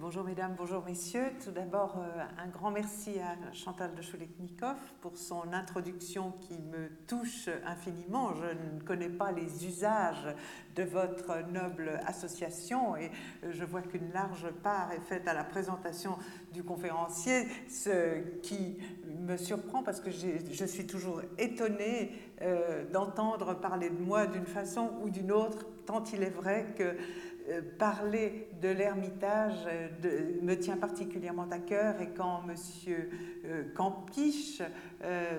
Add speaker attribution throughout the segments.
Speaker 1: Bonjour mesdames, bonjour messieurs. Tout d'abord, euh, un grand merci à Chantal de Choletnikov pour son introduction qui me touche infiniment. Je ne connais pas les usages de votre noble association et je vois qu'une large part est faite à la présentation du conférencier, ce qui me surprend parce que je suis toujours étonnée euh, d'entendre parler de moi d'une façon ou d'une autre, tant il est vrai que euh, parler de l'Ermitage euh, me tient particulièrement à cœur et quand M. Euh, Campiche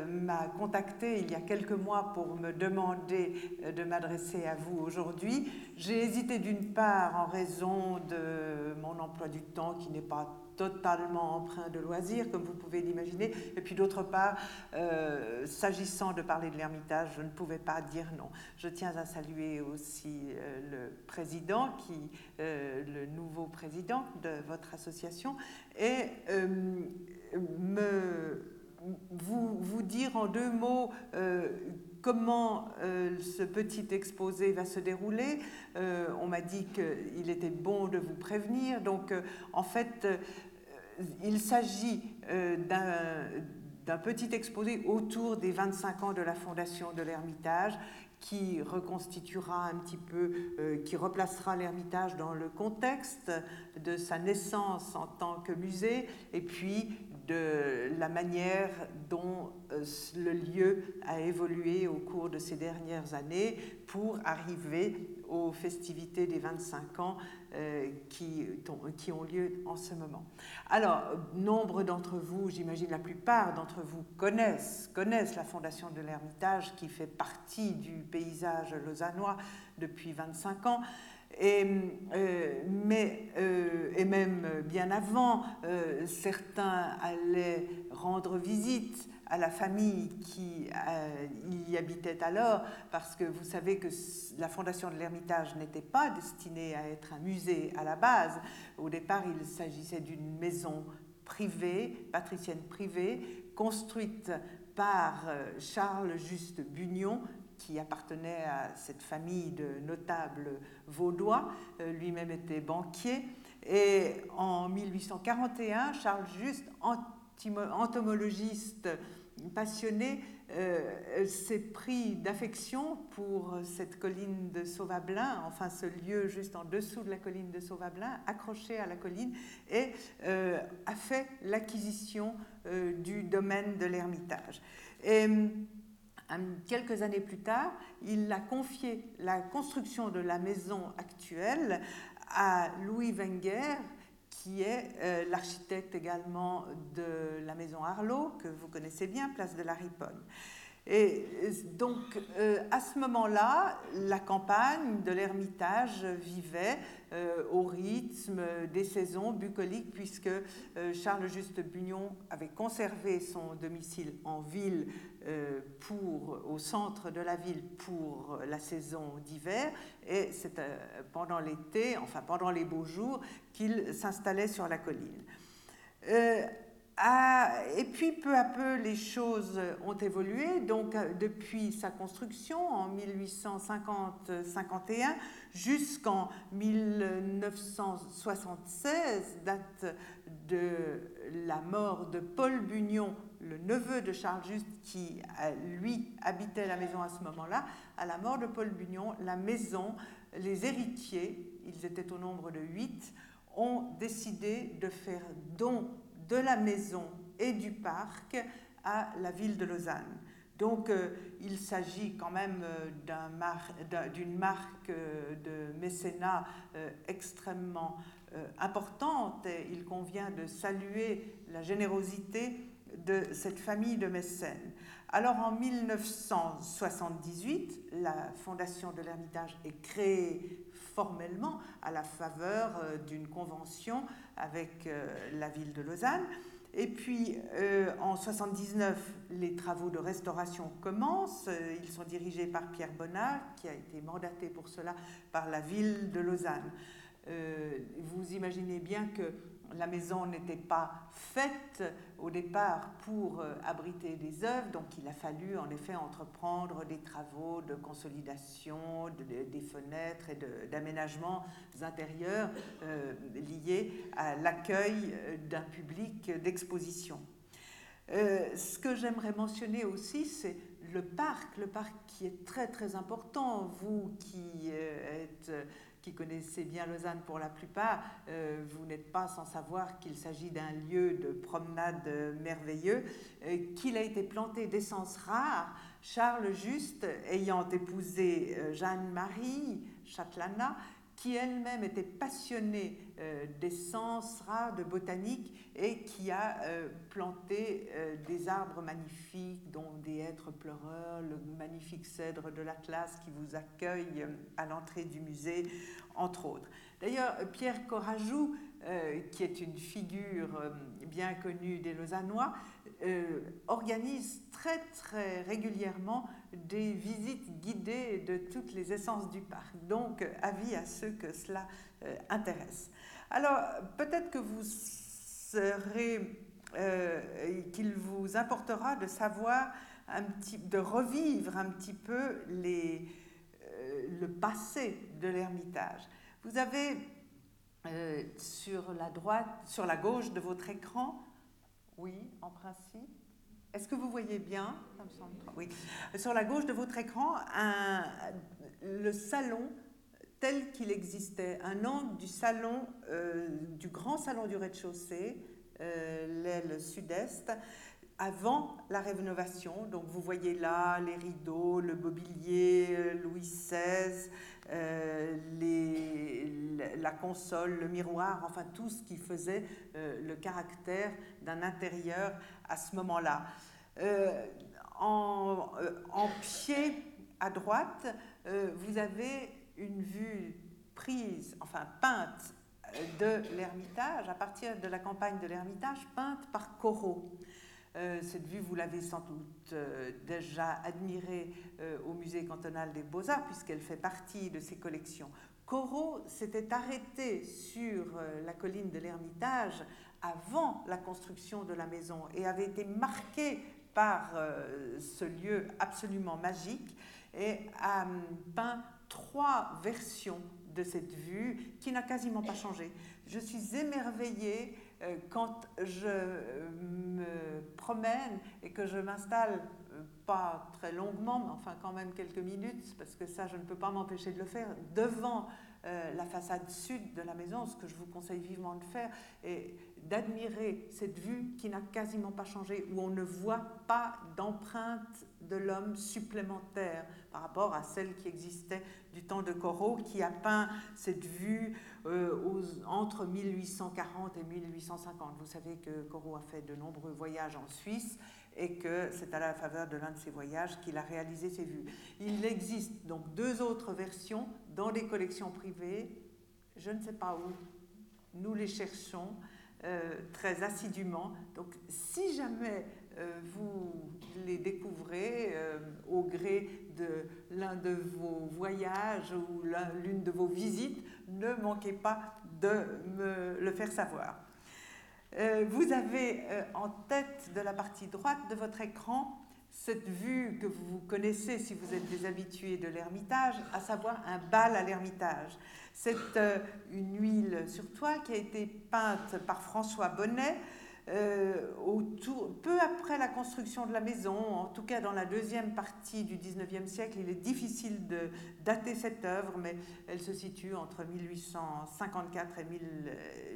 Speaker 1: m'a contacté il y a quelques mois pour me demander de m'adresser à vous aujourd'hui, j'ai hésité d'une part en raison de mon emploi du temps qui n'est pas totalement empreint de loisirs, comme vous pouvez l'imaginer. Et puis d'autre part, euh, s'agissant de parler de l'Ermitage, je ne pouvais pas dire non. Je tiens à saluer aussi euh, le président, qui, euh, le nouveau président de votre association, et me, vous, vous dire en deux mots comment ce petit exposé va se dérouler. on m'a dit qu'il était bon de vous prévenir. Donc, en fait, il s'agit euh, d'un petit exposé autour des 25 ans de la fondation de l'Ermitage qui reconstituera un petit peu, euh, qui replacera l'Ermitage dans le contexte de sa naissance en tant que musée et puis de la manière dont euh, le lieu a évolué au cours de ces dernières années pour arriver aux festivités des 25 ans qui, qui, ont lieu en ce moment. Alors, nombre d'entre vous, j'imagine la plupart d'entre vous, connaissent, connaissent la Fondation de l'Ermitage qui fait partie du paysage lausannois depuis 25 ans. Et, euh, mais, euh, et même bien avant, certains allaient rendre visite à la famille qui euh, y habitait alors, parce que vous savez que la fondation de l'Ermitage n'était pas destinée à être un musée à la base. Au départ, il s'agissait d'une maison privée, patricienne privée, construite par euh, Charles Juste Bugnon, qui appartenait à cette famille de notables vaudois, euh, lui-même était banquier. Et en 1841, Charles Juste, entomologiste passionné euh, s'est pris d'affection pour cette colline de Sauvablin, enfin ce lieu juste en dessous de la colline de Sauvablin, accroché à la colline, et euh, a fait l'acquisition euh, du domaine de l'Ermitage. Et quelques années plus tard, il a confié la construction de la maison actuelle à Louis Wenger, qui est euh, l'architecte également de la maison Arlot, que vous connaissez bien, place de la Riponne. Et euh, donc, euh, à ce moment-là, la campagne de l'Ermitage vivait au rythme des saisons bucoliques, puisque Charles Juste Bugnon avait conservé son domicile en ville pour, au centre de la ville pour la saison d'hiver et c'est euh, pendant l'été, enfin pendant les beaux jours, qu'il s'installait sur la colline. Euh, et puis peu à peu les choses ont évolué. Donc depuis sa construction en 1850-51 jusqu'en 1976, date de la mort de Paul Bugnon, le neveu de Charles Juste, qui lui habitait la maison à ce moment-là, à la mort de Paul Bugnon, la maison, les héritiers, ils étaient au nombre de huit, ont décidé de faire don de la maison et du parc à la ville de Lausanne. Donc euh, il s'agit quand même euh, d'une marque euh, de mécénat extrêmement importante et il convient de saluer la générosité de cette famille de mécènes. Alors en 1978, la Fondation de l'Ermitage est créée formellement à la faveur euh, d'une convention avec euh, la ville de Lausanne. Et puis euh, en 79, les travaux de restauration commencent. Ils sont dirigés par Pierre Bonnard, qui a été mandaté pour cela par la ville de Lausanne. vous imaginez bien que la maison n'était pas faite au départ pour euh, abriter des œuvres, donc il a fallu en effet entreprendre des travaux de consolidation des fenêtres et d'aménagements intérieurs euh, liés à l'accueil d'un public d'exposition. ce que j'aimerais mentionner aussi, c'est le parc, le parc qui est très très important. Vous qui êtes qui connaissez bien Lausanne pour la plupart, euh, vous n'êtes pas sans savoir qu'il s'agit d'un lieu de promenade merveilleux, euh, qu'il a été planté d'essences rares. Charles Juste, ayant épousé euh, Jeanne-Marie Châtelana, qui elle-même était passionnée euh, d'essences rares, de botanique, et qui a euh, planté euh, des arbres magnifiques, dont des hêtres pleureurs, le magnifique cèdre de l'Atlas qui vous accueille à l'entrée du musée, entre autres. D'ailleurs, Pierre Corajou, qui est une figure bien connue des Lausannois, organise très très régulièrement des visites guidées de toutes les essences du parc. Donc, avis à ceux que cela intéresse. Alors, peut-être que vous serez, euh, qu'il vous importera de savoir un petit, de revivre un petit peu les, euh, le passé de l'Ermitage. Vous avez euh, sur la droite, sur la gauche de votre écran, oui, en principe. Est-ce que vous voyez bien? Oui. Sur la gauche de votre écran, un, le salon tel qu'il existait, un angle du salon, euh, du grand salon du rez-de-chaussée, euh, l'aile sud-est, avant la rénovation. Donc vous voyez là les rideaux, le mobilier euh, Louis XVI, la console, le miroir, enfin tout ce qui faisait le caractère d'un intérieur à ce moment-là. En, en, pied à droite, vous avez une vue prise, enfin peinte euh, de l'Ermitage, à partir de la campagne de l'Ermitage, peinte par Corot. Euh, cette vue, vous l'avez sans doute euh, déjà admirée au musée cantonal des beaux-arts, puisqu'elle fait partie de ses collections. Corot s'était arrêté sur la colline de l'Ermitage avant la construction de la maison et avait été marqué par ce lieu absolument magique et a hum, peint trois versions de cette vue qui n'a quasiment pas changé. Je suis émerveillée euh, quand je euh, me promène et que je m'installe, euh, pas très longuement, mais enfin quand même quelques minutes, parce que ça je ne peux pas m'empêcher de le faire, devant la façade sud de la maison, ce que je vous conseille vivement de faire, et d'admirer cette vue qui n'a quasiment pas changé, où on ne voit pas d'empreinte de l'homme supplémentaire par rapport à celle qui existait du temps de Corot, qui a peint cette vue euh, entre 1840 et 1850. Vous savez que Corot a fait de nombreux voyages en Suisse et que c'est à la faveur de l'un de ces voyages qu'il a réalisé ces vues. Il existe donc deux autres versions dans des collections privées. Je ne sais pas où. Nous les cherchons. Euh, très assidûment. Donc si jamais vous les découvrez euh, au gré de l'un de vos voyages ou l'une de vos visites, ne manquez pas de me le faire savoir. vous avez en tête de la partie droite de votre écran cette vue que vous connaissez si vous êtes des habitués de l'Ermitage, à savoir un bal à l'Ermitage. C'est euh, une huile sur toile qui a été peinte par François Bonnet euh, peu après la construction de la maison, en tout cas dans la deuxième partie du 19e siècle. Il est difficile de dater cette œuvre, mais elle se situe entre 1854 et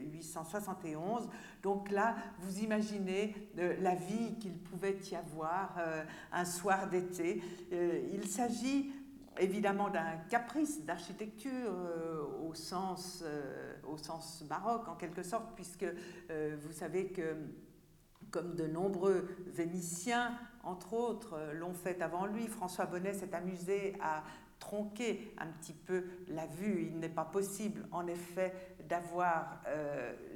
Speaker 1: 1871. Donc là, vous imaginez euh, la vie qu'il pouvait y avoir euh, un soir d'été. il s'agit évidemment d'un caprice d'architecture euh, au, sens, euh, au sens baroque en quelque sorte, puisque euh, vous savez que comme de nombreux Vénitiens, entre autres, l'ont fait avant lui, François Bonnet s'est amusé à tronquer un petit peu la vue. Il n'est pas possible, en effet, d'avoir,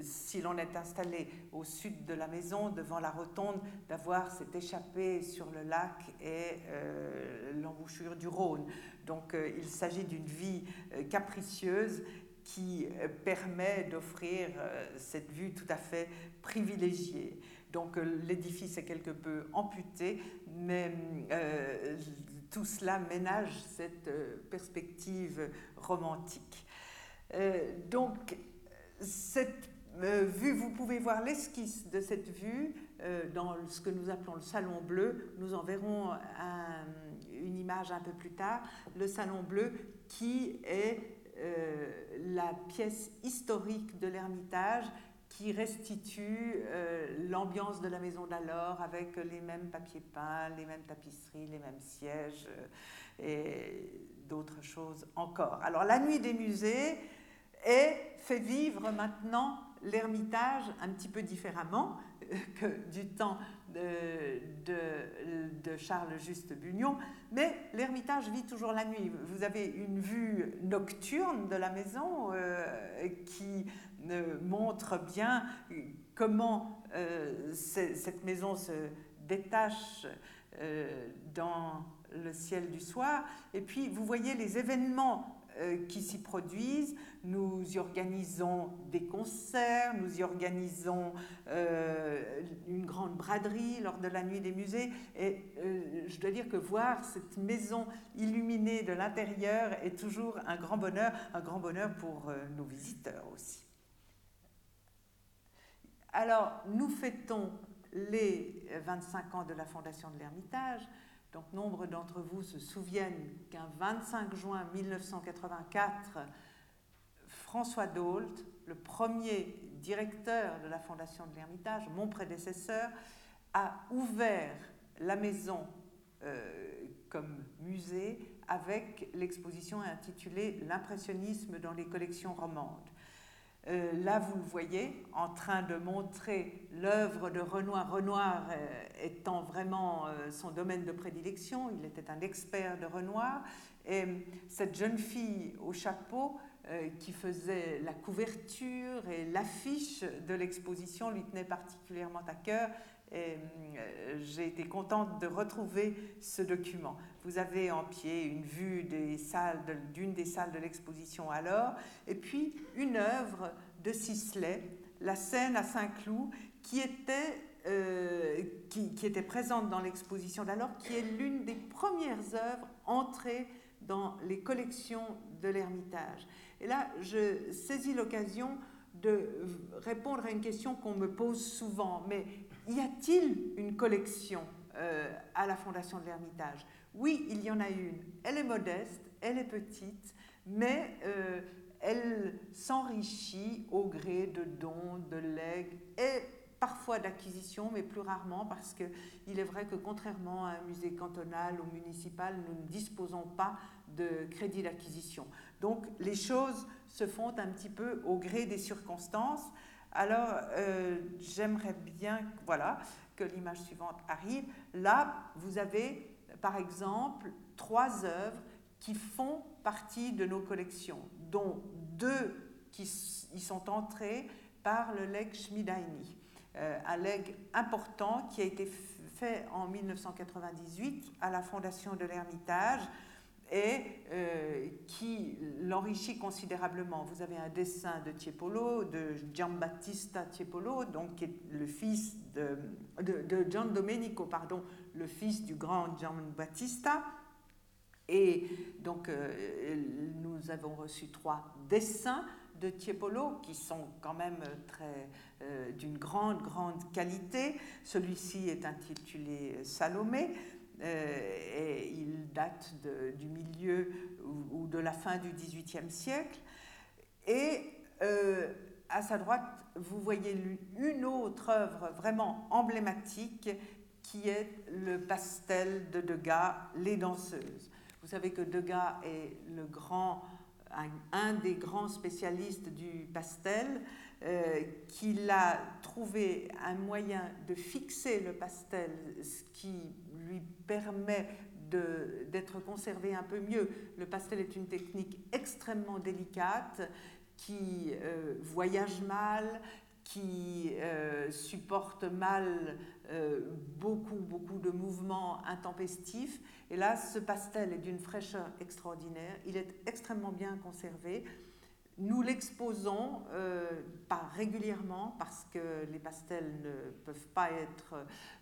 Speaker 1: si l'on est installé au sud de la maison, devant la rotonde, d'avoir cette échappée sur le lac et l'embouchure du Rhône. Donc euh, il s'agit d'une vie euh, capricieuse qui permet d'offrir cette vue tout à fait privilégiée. Donc l'édifice est quelque peu amputé, mais tout cela ménage cette perspective romantique. donc cette vue, vous pouvez voir l'esquisse de cette vue dans ce que nous appelons le salon bleu. Nous en verrons un, une image un peu plus tard, le Salon Bleu, qui est euh, la pièce historique de l'Ermitage qui restitue euh, l'ambiance de la maison d'alors avec les mêmes papiers peints, les mêmes tapisseries, les mêmes sièges euh, et d'autres choses encore. Alors la nuit des musées fait vivre maintenant l'Ermitage un petit peu différemment que du temps de, Charles Juste Bugnon, mais l'Ermitage vit toujours la nuit. Vous avez une vue nocturne de la maison euh, qui euh, montre bien comment euh, cette maison se détache dans le ciel du soir. Et puis, vous voyez les événements euh, qui s'y produisent. Nous y organisons des concerts, nous y organisons euh, une grande braderie lors de la nuit des musées. Et euh, je dois dire que voir cette maison illuminée de l'intérieur est toujours un grand bonheur, un grand bonheur pour nos visiteurs aussi. Alors, nous fêtons les 25 ans de la fondation de l'Ermitage. Donc nombre d'entre vous se souviennent qu'un 25 juin 1984, François Dault, le premier directeur de la Fondation de l'Ermitage, mon prédécesseur, a ouvert la maison euh, comme musée avec l'exposition intitulée L'impressionnisme dans les collections romandes. Euh, là, vous le voyez, en train de montrer l'œuvre de Renoir. Renoir euh, étant vraiment euh, son domaine de prédilection, il était un expert de Renoir. Et cette jeune fille au chapeau qui faisait la couverture et l'affiche de l'exposition lui tenait particulièrement à cœur. Euh, j'ai été contente de retrouver ce document. Vous avez en pied une vue d'une des salles de l'exposition alors, et puis une œuvre de Sisley, la scène à Saint-Cloud, qui était euh, qui, qui, était présente dans l'exposition d'alors, qui est l'une des premières œuvres entrées dans les collections de l'Ermitage. Et là, je saisis l'occasion de répondre à une question qu'on me pose souvent, mais y a-t-il une collection euh, à la Fondation de l'Ermitage? Oui, il y en a une. Elle est modeste, elle est petite, mais euh, elle s'enrichit au gré de dons, de legs et parfois d'acquisitions, mais plus rarement parce qu'il est vrai que contrairement à un musée cantonal ou municipal, nous ne disposons pas de crédit d'acquisition. Donc les choses se font un petit peu au gré des circonstances. Alors, euh, j'aimerais bien voilà, que l'image suivante arrive. Là, vous avez, par exemple, trois œuvres qui font partie de nos collections, dont deux qui y sont entrées par le leg Schmidaini. Euh, un leg important qui a été fait en 1998 à la Fondation de l'Ermitage et euh, qui l'enrichit considérablement. Vous avez un dessin de Tiepolo, de Giambattista Tiepolo, donc le fils de, de, Gian Domenico, pardon, le fils du grand Giambattista. Et donc, euh, nous avons reçu trois dessins de Tiepolo qui sont quand même très euh, d'une grande, grande qualité. Celui-ci est intitulé Salomé. Euh, et il date du milieu ou, de la fin du XVIIIe siècle. Et euh, à sa droite, vous voyez une autre œuvre vraiment emblématique qui est le pastel de Degas, Les danseuses. Vous savez que Degas est le grand, un, des grands spécialistes du pastel, euh, qu'il a trouvé un moyen de fixer le pastel, ce qui lui permet d'être conservé un peu mieux. Le pastel est une technique extrêmement délicate qui euh, voyage mal, qui euh, supporte mal beaucoup, beaucoup de mouvements intempestifs. Et là, ce pastel est d'une fraîcheur extraordinaire. Il est extrêmement bien conservé. Nous l'exposons euh, pas régulièrement parce que les pastels ne peuvent pas être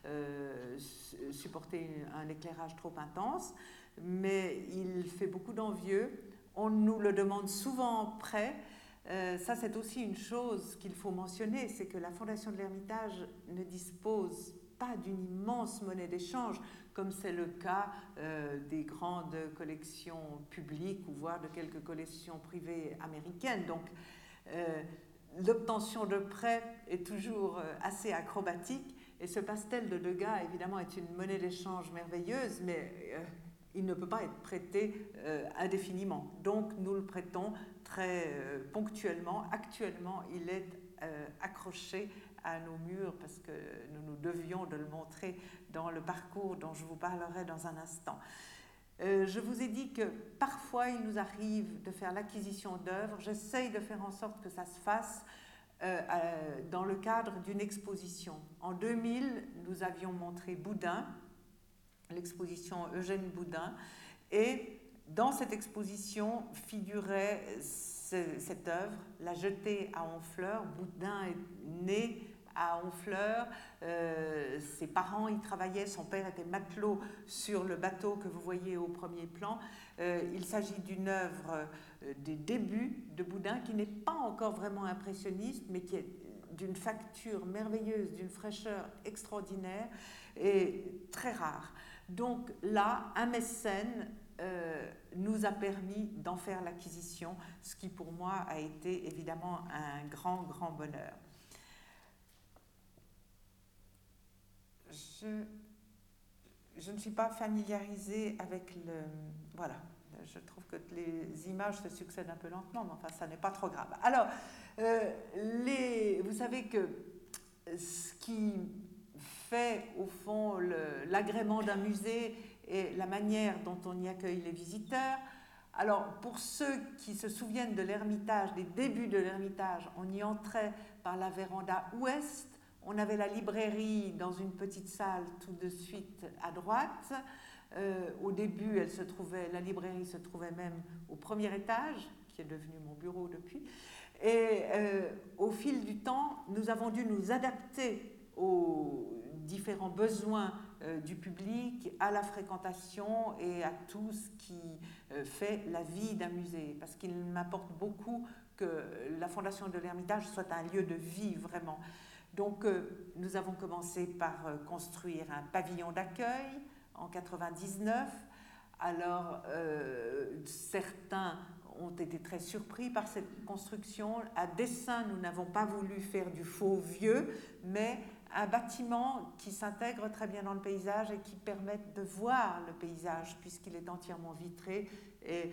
Speaker 1: euh, supporter un éclairage trop intense, mais il fait beaucoup d'envieux. On nous le demande souvent prêt. Euh, ça, c'est aussi une chose qu'il faut mentionner, c'est que la Fondation de l'Ermitage ne dispose pas d'une immense monnaie d'échange, comme c'est le cas euh, des grandes collections publiques ou voire de quelques collections privées américaines. Donc, euh, l'obtention de prêts est toujours euh, assez acrobatique. Et ce pastel de Degas, évidemment, est une monnaie d'échange merveilleuse, mais il ne peut pas être prêté indéfiniment. Donc, nous le prêtons très ponctuellement. Actuellement, il est accroché à nos murs parce que nous nous devions de le montrer dans le parcours dont je vous parlerai dans un instant. Euh, je vous ai dit que parfois il nous arrive de faire l'acquisition d'œuvres. J'essaye de faire en sorte que ça se fasse euh, euh, dans le cadre d'une exposition. En 2000, nous avions montré Boudin, l'exposition Eugène Boudin, et dans cette exposition figurait cette œuvre, La jetée à Honfleur. Boudin est né à Honfleur. Euh, ses parents y travaillaient, son père était matelot sur le bateau que vous voyez au premier plan. Euh, il s'agit d'une œuvre euh, des débuts de Boudin qui n'est pas encore vraiment impressionniste, mais qui est d'une facture merveilleuse, d'une fraîcheur extraordinaire et très rare. Donc là, un mécène nous a permis d'en faire l'acquisition, ce qui pour moi a été évidemment un grand, grand bonheur. Je, je ne suis pas familiarisée avec le... Voilà, je trouve que les images se succèdent un peu lentement, mais enfin, ça n'est pas trop grave. Alors, euh, les, vous savez que ce qui fait, au fond, l'agrément d'un musée et la manière dont on y accueille les visiteurs. Alors, pour ceux qui se souviennent de l'Ermitage, des débuts de l'Ermitage, on y entrait par la véranda ouest, on avait la librairie dans une petite salle tout de suite à droite. Euh, au début, la librairie se trouvait même au premier étage, qui est devenu mon bureau depuis. Et euh, au fil du temps, nous avons dû nous adapter aux différents besoins euh, du public, à la fréquentation et à tout ce qui fait la vie d'un musée. Parce qu'il m'apporte beaucoup que la Fondation de l'Ermitage soit un lieu de vie vraiment. Donc, euh, nous avons commencé par euh, construire un pavillon d'accueil en 99. Alors, euh, certains ont été très surpris par cette construction. À dessein, nous n'avons pas voulu faire du faux vieux, mais un bâtiment qui s'intègre très bien dans le paysage et qui permet de voir le paysage puisqu'il est entièrement vitré et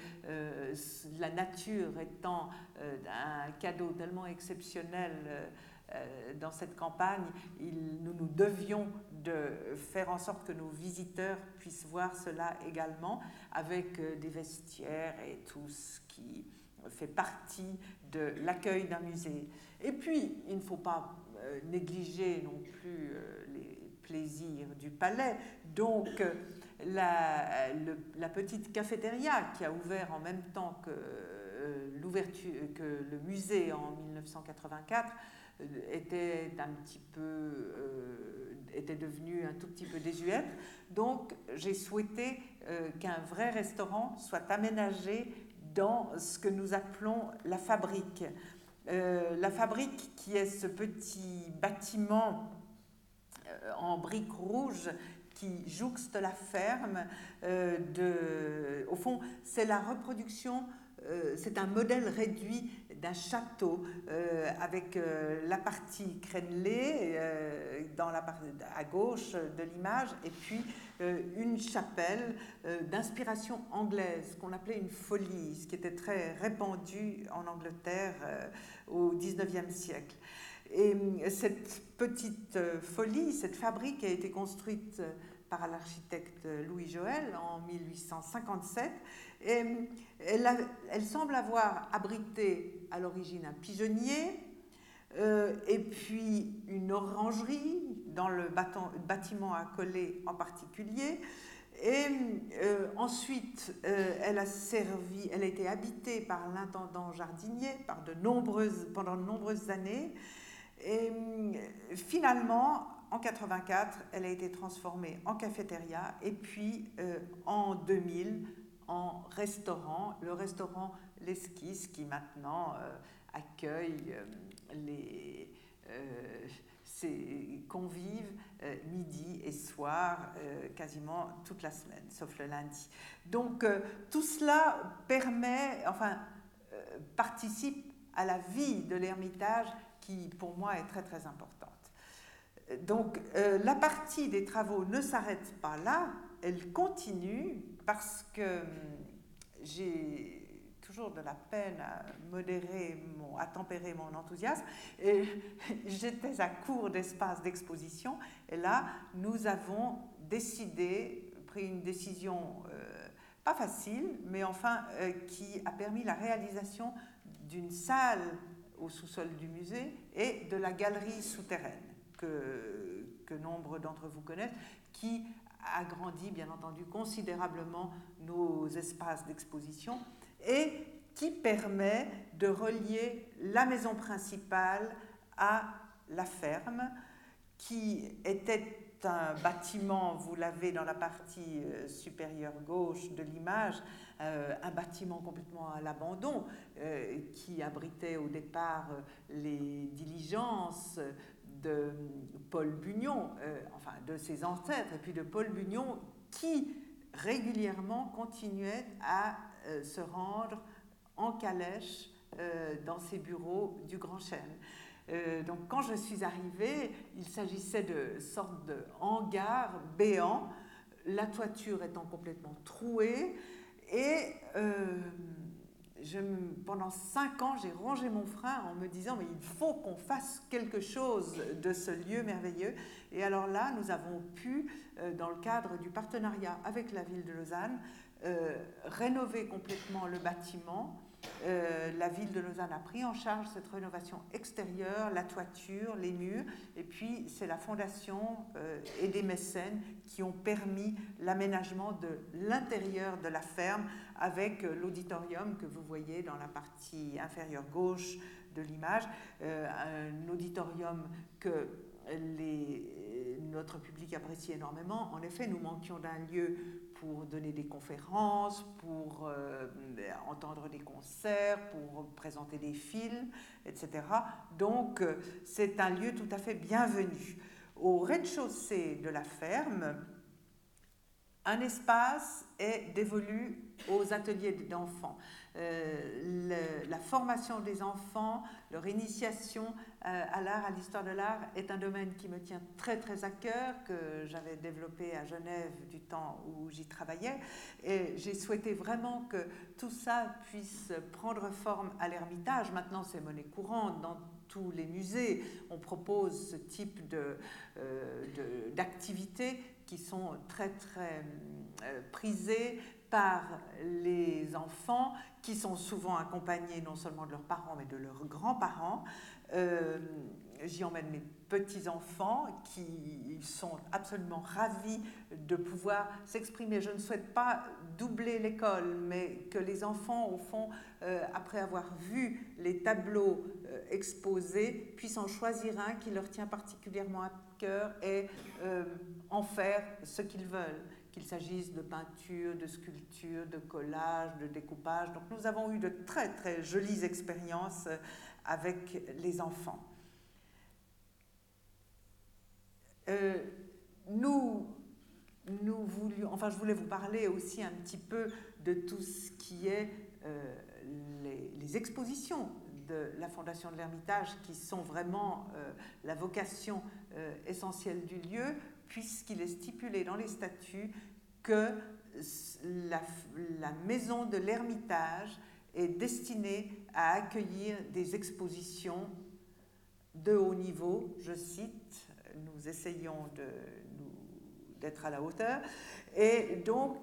Speaker 1: la nature étant un cadeau tellement exceptionnel dans cette campagne, nous nous devions de faire en sorte que nos visiteurs puissent voir cela également, avec euh, des vestiaires et tout ce qui fait partie de l'accueil d'un musée. Et puis, il ne faut pas euh, négliger non plus les plaisirs du palais. Donc, la, la, petite cafétéria qui a ouvert en même temps que, l'ouverture, que le musée en 1984 était un petit peu, euh, était devenue un tout petit peu désuète. Donc, j'ai souhaité euh, qu'un vrai restaurant soit aménagé dans ce que nous appelons la fabrique. Euh, la fabrique qui est ce petit bâtiment en briques rouges qui jouxte la ferme. de, au fond, c'est la reproduction euh, c'est un modèle réduit d'un château euh, avec euh, la partie crénelée dans la à gauche de l'image et puis une chapelle d'inspiration anglaise qu'on appelait une folie, ce qui était très répandu en Angleterre au 19e siècle. Et cette petite folie, cette fabrique a été construite par l'architecte Louis Joël en 1857. Et elle, semble avoir abrité à l'origine un pigeonnier euh, et puis une orangerie dans le bâtiment accolé en particulier. Et euh, ensuite, euh, elle a servi, elle a été habitée par l'intendant jardinier par de nombreuses, pendant de nombreuses années. Et finalement, en 84, elle a été transformée en cafétéria et puis en 2000 en restaurant, le restaurant L'Esquisse qui maintenant accueille les ces convives euh, midi et soir, euh, quasiment toute la semaine, sauf le lundi. Donc euh, tout cela permet, enfin, participe à la vie de l'Ermitage qui, pour moi, est très très importante. Donc la partie des travaux ne s'arrête pas là, elle continue parce que hum, j'ai toujours de la peine à modérer, à tempérer mon enthousiasme. Et j'étais à court d'espace d'exposition. Et là, nous avons décidé, pris une décision euh, pas facile, mais enfin euh, qui a permis la réalisation d'une salle au sous-sol du musée et de la galerie souterraine que, nombre d'entre vous connaissent, qui agrandit bien entendu considérablement nos espaces d'exposition et qui permet de relier la maison principale à la ferme, qui était un bâtiment, vous l'avez dans la partie euh, supérieure gauche de l'image, euh, un bâtiment complètement à l'abandon euh, qui abritait au départ les diligences de Paul Bugnon, enfin de ses ancêtres, et puis de Paul Bugnon qui régulièrement continuait à se rendre en calèche euh, dans ses bureaux du Grand Chêne. Euh, donc quand je suis arrivée, il s'agissait de sorte de hangar béant, la toiture étant complètement trouée et euh, pendant cinq ans, j'ai rongé mon frein en me disant mais il faut qu'on fasse quelque chose de ce lieu merveilleux. Et alors là, nous avons pu, dans le cadre du partenariat avec la ville de Lausanne, rénover complètement le bâtiment euh, la ville de Lausanne a pris en charge cette rénovation extérieure, la toiture, les murs, et puis c'est la fondation euh, et des mécènes qui ont permis l'aménagement de l'intérieur de la ferme avec euh, l'auditorium que vous voyez dans la partie inférieure gauche de l'image, un auditorium que notre public apprécie énormément. En effet, nous manquions d'un lieu pour donner des conférences, pour euh, entendre des concerts, pour présenter des films, etc. Donc, euh, c'est un lieu tout à fait bienvenu. Au rez-de-chaussée de la ferme, un espace est dévolu aux ateliers d'enfants. Euh, la formation des enfants, leur initiation euh, à l'art, à l'histoire de l'art, est un domaine qui me tient très très à cœur, que j'avais développé à Genève du temps où j'y travaillais. Et j'ai souhaité vraiment que tout ça puisse prendre forme à l'Ermitage. Maintenant, c'est monnaie courante dans tous les musées. On propose ce type euh, d'activités qui sont très très prisées par les enfants qui sont souvent accompagnés non seulement de leurs parents mais de leurs grands-parents. Euh, j'y emmène mes petits-enfants qui sont absolument ravis de pouvoir s'exprimer. Je ne souhaite pas doubler l'école, mais que les enfants, au fond, euh, après avoir vu les tableaux euh, exposés, puissent en choisir un qui leur tient particulièrement à cœur et en faire ce qu'ils veulent qu'il s'agisse de peinture, de sculpture, de collage, de découpage. Donc nous avons eu de très très jolies expériences avec les enfants. Euh, nous, nous voulions, enfin je voulais vous parler aussi un petit peu de tout ce qui est euh, les, expositions de la Fondation de l'Ermitage qui sont vraiment euh, la vocation essentielle du lieu puisqu'il est stipulé dans les statuts que la, maison de l'Ermitage est destinée à accueillir des expositions de haut niveau, je cite, nous essayons d'être à la hauteur, et donc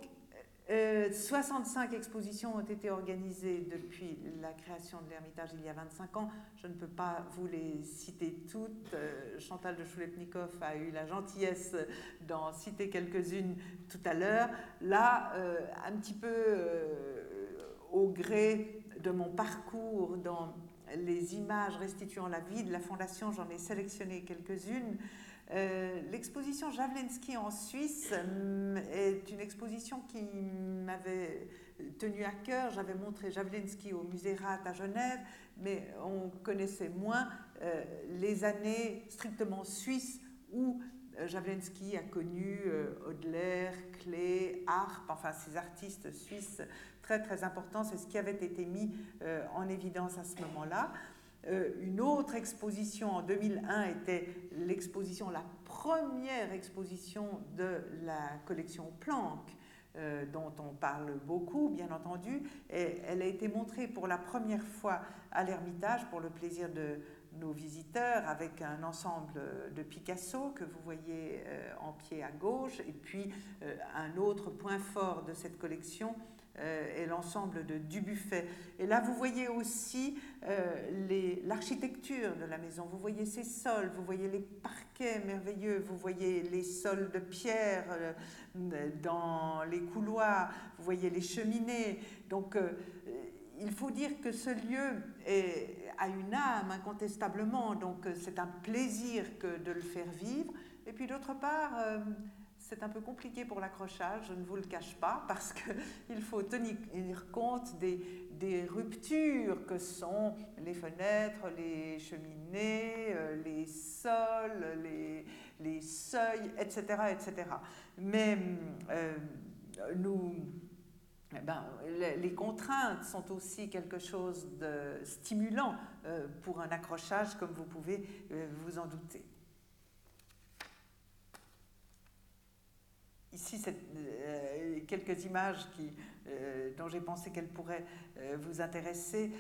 Speaker 1: 65 euh, expositions ont été organisées depuis la création de l'Ermitage il y a 25 ans. Je ne peux pas vous les citer toutes. Euh, Chantal de Choulepnikov a eu la gentillesse d'en citer quelques-unes tout à l'heure. Là, euh, un petit peu au gré de mon parcours dans les images restituant la vie de la Fondation, j'en ai sélectionné quelques-unes. Euh, l'exposition Javlensky en Suisse euh, est une exposition qui m'avait tenu à cœur. J'avais montré Javlensky au musée Rat à Genève, mais on connaissait moins euh, les années strictement suisses où Javlensky a connu Hodler, Klee, Harp, enfin ces artistes suisses très très importants. C'est ce qui avait été mis en évidence à ce moment-là. Euh, une autre exposition en 2001 était l'exposition, la première exposition de la collection Planck, euh, dont on parle beaucoup, bien entendu. Et elle a été montrée pour la première fois à l'Ermitage pour le plaisir de nos visiteurs avec un ensemble de Picasso que vous voyez euh, en pied à gauche et puis un autre point fort de cette collection et l'ensemble de Dubuffet. Et là, vous voyez aussi euh, l'architecture de la maison. Vous voyez ces sols, vous voyez les parquets merveilleux, vous voyez les sols de pierre euh, dans les couloirs, vous voyez les cheminées. Donc, il faut dire que ce lieu a une âme incontestablement, donc c'est un plaisir que de le faire vivre. Et puis d'autre part, c'est un peu compliqué pour l'accrochage, je ne vous le cache pas, parce qu'il faut tenir compte des, des, ruptures que sont les fenêtres, les cheminées, euh, les sols, les, les seuils, etc., etc. Mais euh, nous, eh ben, les, contraintes sont aussi quelque chose de stimulant euh, pour un accrochage, comme vous pouvez vous en douter. Ici euh, quelques images euh, dont j'ai pensé qu'elles pourraient euh, vous intéresser,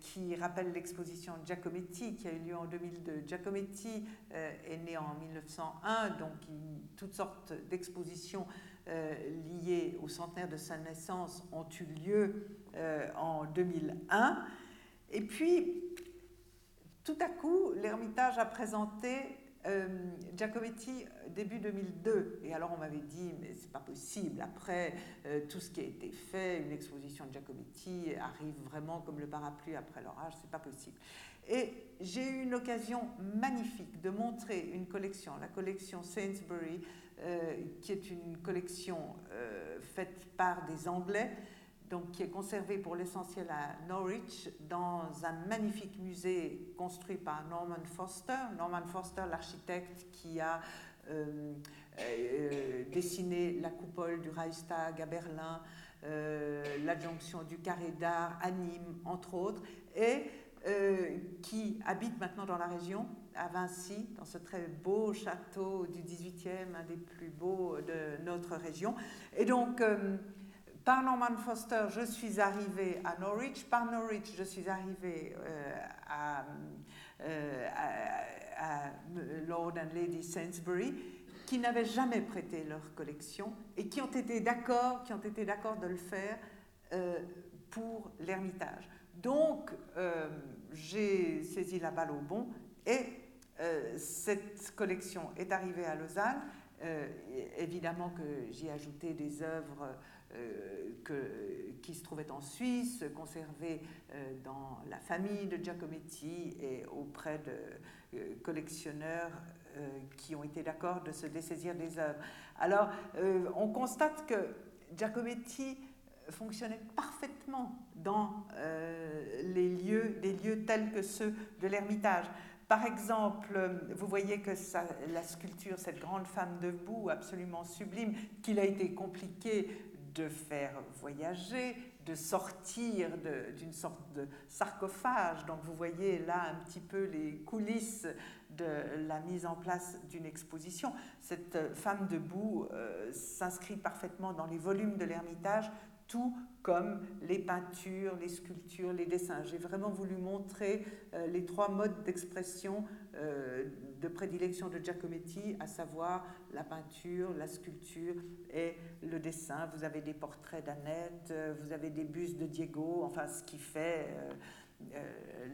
Speaker 1: qui rappellent l'exposition Giacometti qui a eu lieu en 2002. Giacometti est né en 1901, donc toutes sortes d'expositions liées au centenaire de sa naissance ont eu lieu en 2001. Et puis, tout à coup, l'Ermitage a présenté euh, Giacometti, début 2002, et alors on m'avait dit, mais c'est pas possible, après euh, tout ce qui a été fait, une exposition de Giacometti arrive vraiment comme le parapluie après l'orage, c'est pas possible. Et j'ai eu une occasion magnifique de montrer une collection, la collection Sainsbury, euh, qui est une collection faite par des Anglais, donc, qui est conservé pour l'essentiel à Norwich, dans un magnifique musée construit par Norman Foster. Norman Foster, l'architecte qui a euh, euh, dessiné la coupole du Reichstag à Berlin, euh, l'adjonction du carré d'art à Nîmes, entre autres, et qui habite maintenant dans la région, à Vinci, dans ce très beau château du 18e, un des plus beaux de notre région. Et donc, par Norman Foster, je suis arrivée à Norwich. Par Norwich, je suis arrivée euh, euh, à, Lord and Lady Sainsbury, qui n'avaient jamais prêté leur collection et qui ont été d'accord, qui ont été d'accord de le faire euh, pour l'Ermitage. Donc, j'ai saisi la balle au bon et cette collection est arrivée à Lausanne. évidemment que j'y ai ajouté des œuvres que, qui se trouvait en Suisse, conservé euh, dans la famille de Giacometti et auprès de euh, collectionneurs qui ont été d'accord de se dessaisir des œuvres. Alors, on constate que Giacometti fonctionnait parfaitement dans les lieux, des lieux tels que ceux de l'Ermitage. Par exemple, vous voyez que la sculpture, cette grande femme debout, absolument sublime, qu'il a été compliqué de faire voyager, de sortir d'une sorte de sarcophage. Donc vous voyez là un petit peu les coulisses de la mise en place d'une exposition. Cette femme debout euh, s'inscrit parfaitement dans les volumes de l'Ermitage, tout comme les peintures, les sculptures, les dessins. J'ai vraiment voulu montrer euh, les trois modes d'expression euh, de prédilection de Giacometti, à savoir la peinture, la sculpture et le dessin. Vous avez des portraits d'Annette, euh, vous avez des bustes de Diego, enfin ce qui fait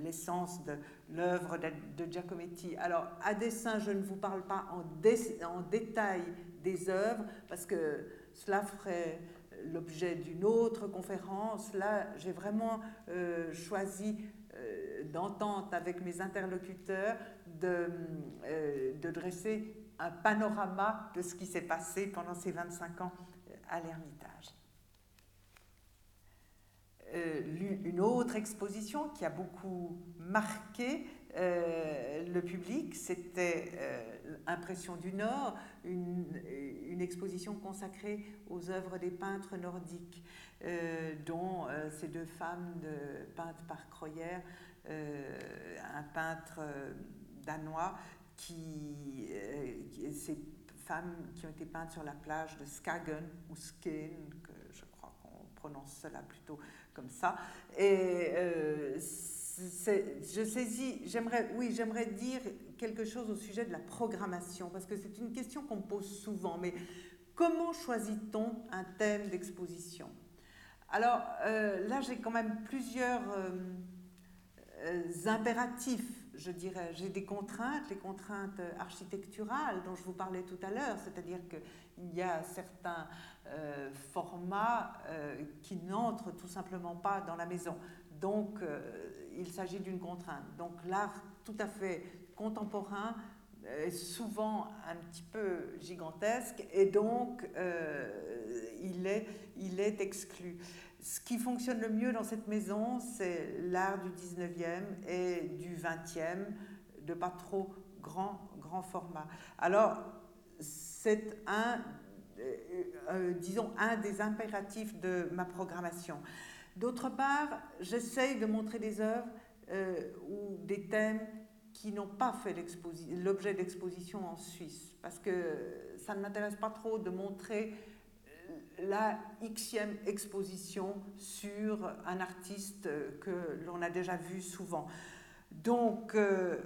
Speaker 1: l'essence de l'œuvre de, Giacometti. Alors, à dessin, je ne vous parle pas en, en détail des œuvres, parce que cela ferait l'objet d'une autre conférence. Là, j'ai vraiment euh, choisi euh, d'entente avec mes interlocuteurs de, euh, de, dresser un panorama de ce qui s'est passé pendant ces 25 ans à l'Ermitage. une autre exposition qui a beaucoup marqué euh, le public, c'était euh, Impression du Nord, une, une, exposition consacrée aux œuvres des peintres nordiques, euh, dont ces deux femmes peintes par Croyer, un peintre danois qui, ces femmes qui ont été peintes sur la plage de Skagen ou Skene, que je crois qu'on prononce cela plutôt comme ça. Et je saisis, j'aimerais, oui, j'aimerais dire quelque chose au sujet de la programmation, parce que c'est une question qu'on me pose souvent, mais comment choisit-on un thème d'exposition? Alors euh, là, j'ai quand même plusieurs euh, euh, impératifs, je dirais. J'ai des contraintes, les contraintes architecturales dont je vous parlais tout à l'heure, c'est-à-dire qu'il y a certains formats qui n'entrent tout simplement pas dans la maison. Donc, il s'agit d'une contrainte. Donc l'art tout à fait contemporain est souvent un petit peu gigantesque et donc euh, il, est, exclu. Ce qui fonctionne le mieux dans cette maison, c'est l'art du 19e et du 20e, de pas trop grand, grand format. Alors, c'est un, euh, euh, disons, un des impératifs de ma programmation. D'autre part, j'essaye de montrer des œuvres euh, ou des thèmes qui n'ont pas fait l'objet d'exposition en Suisse, parce que ça ne m'intéresse pas trop de montrer euh, la xème exposition sur un artiste que l'on a déjà vu souvent. Donc, euh,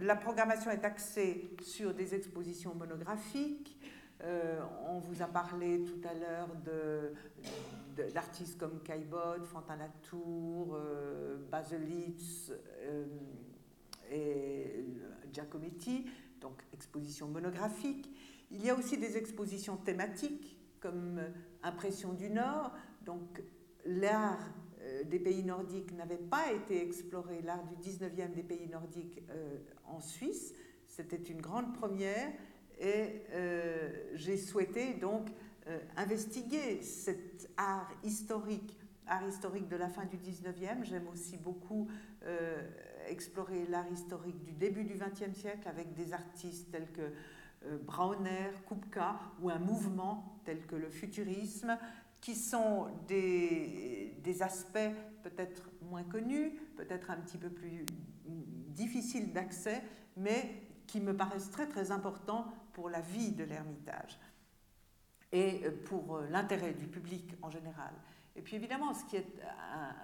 Speaker 1: la programmation est axée sur des expositions monographiques. on vous a parlé tout à l'heure de, d'artistes comme Caillebotte, Fantin Latour, euh, Baselitz euh, et Giacometti, donc exposition monographique. Il y a aussi des expositions thématiques comme Impression du Nord, donc l'art euh, des pays nordiques n'avait pas été exploré, l'art du 19e des pays nordiques en Suisse. C'était une grande première et j'ai souhaité donc euh, investiguer cet art historique, art historique de la fin du 19e. J'aime aussi beaucoup euh, explorer l'art historique du début du 20e siècle avec des artistes tels que euh, Brauner, Kupka ou un mouvement tel que le futurisme qui sont des, aspects peut-être moins connus, peut-être un petit peu plus difficiles d'accès, mais qui me paraissent très très importants pour la vie de l'Ermitage et euh, pour euh, l'intérêt du public en général. Et puis évidemment, ce qui est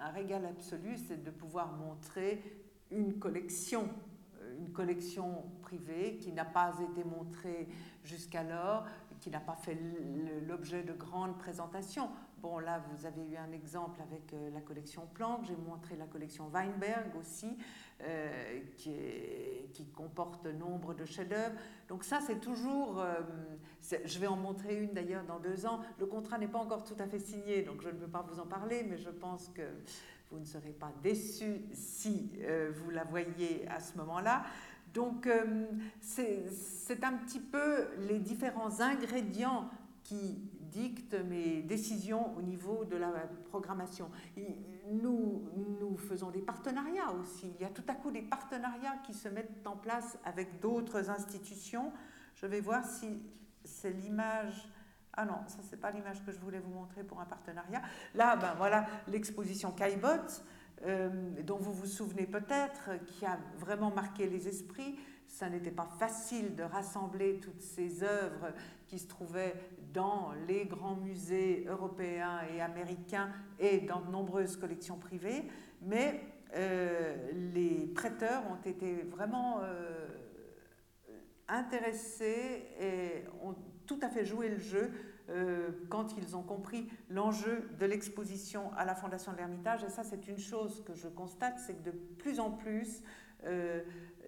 Speaker 1: un, régal absolu, c'est de pouvoir montrer une collection, euh, une collection privée qui n'a pas été montrée jusqu'alors, qui n'a pas fait l'objet de grandes présentations. Bon, là, vous avez eu un exemple avec la collection Planck, j'ai montré la collection Weinberg aussi, qui, qui, comporte nombre de chefs-d'œuvre. Donc ça, c'est toujours... Euh, je vais en montrer une d'ailleurs dans deux ans. Le contrat n'est pas encore tout à fait signé, donc je ne veux pas vous en parler, mais je pense que vous ne serez pas déçus si euh, vous la voyez à ce moment-là. Donc euh, c'est un petit peu les différents ingrédients qui dictent mes décisions au niveau de la programmation. nous, nous faisons des partenariats aussi. Il y a tout à coup des partenariats qui se mettent en place avec d'autres institutions. Je vais voir si c'est l'image. Ah non, ça c'est pas l'image que je voulais vous montrer pour un partenariat. Là, ben voilà l'exposition Caillebotte, euh, dont vous vous souvenez peut-être, qui a vraiment marqué les esprits. Ça n'était pas facile de rassembler toutes ces œuvres qui se trouvaient dans les grands musées européens et américains et dans de nombreuses collections privées, mais euh, les prêteurs ont été vraiment euh, intéressés et ont tout à fait joué le jeu euh, quand ils ont compris l'enjeu de l'exposition à la Fondation de l'Ermitage. Et ça, c'est une chose que je constate, c'est que de plus en plus,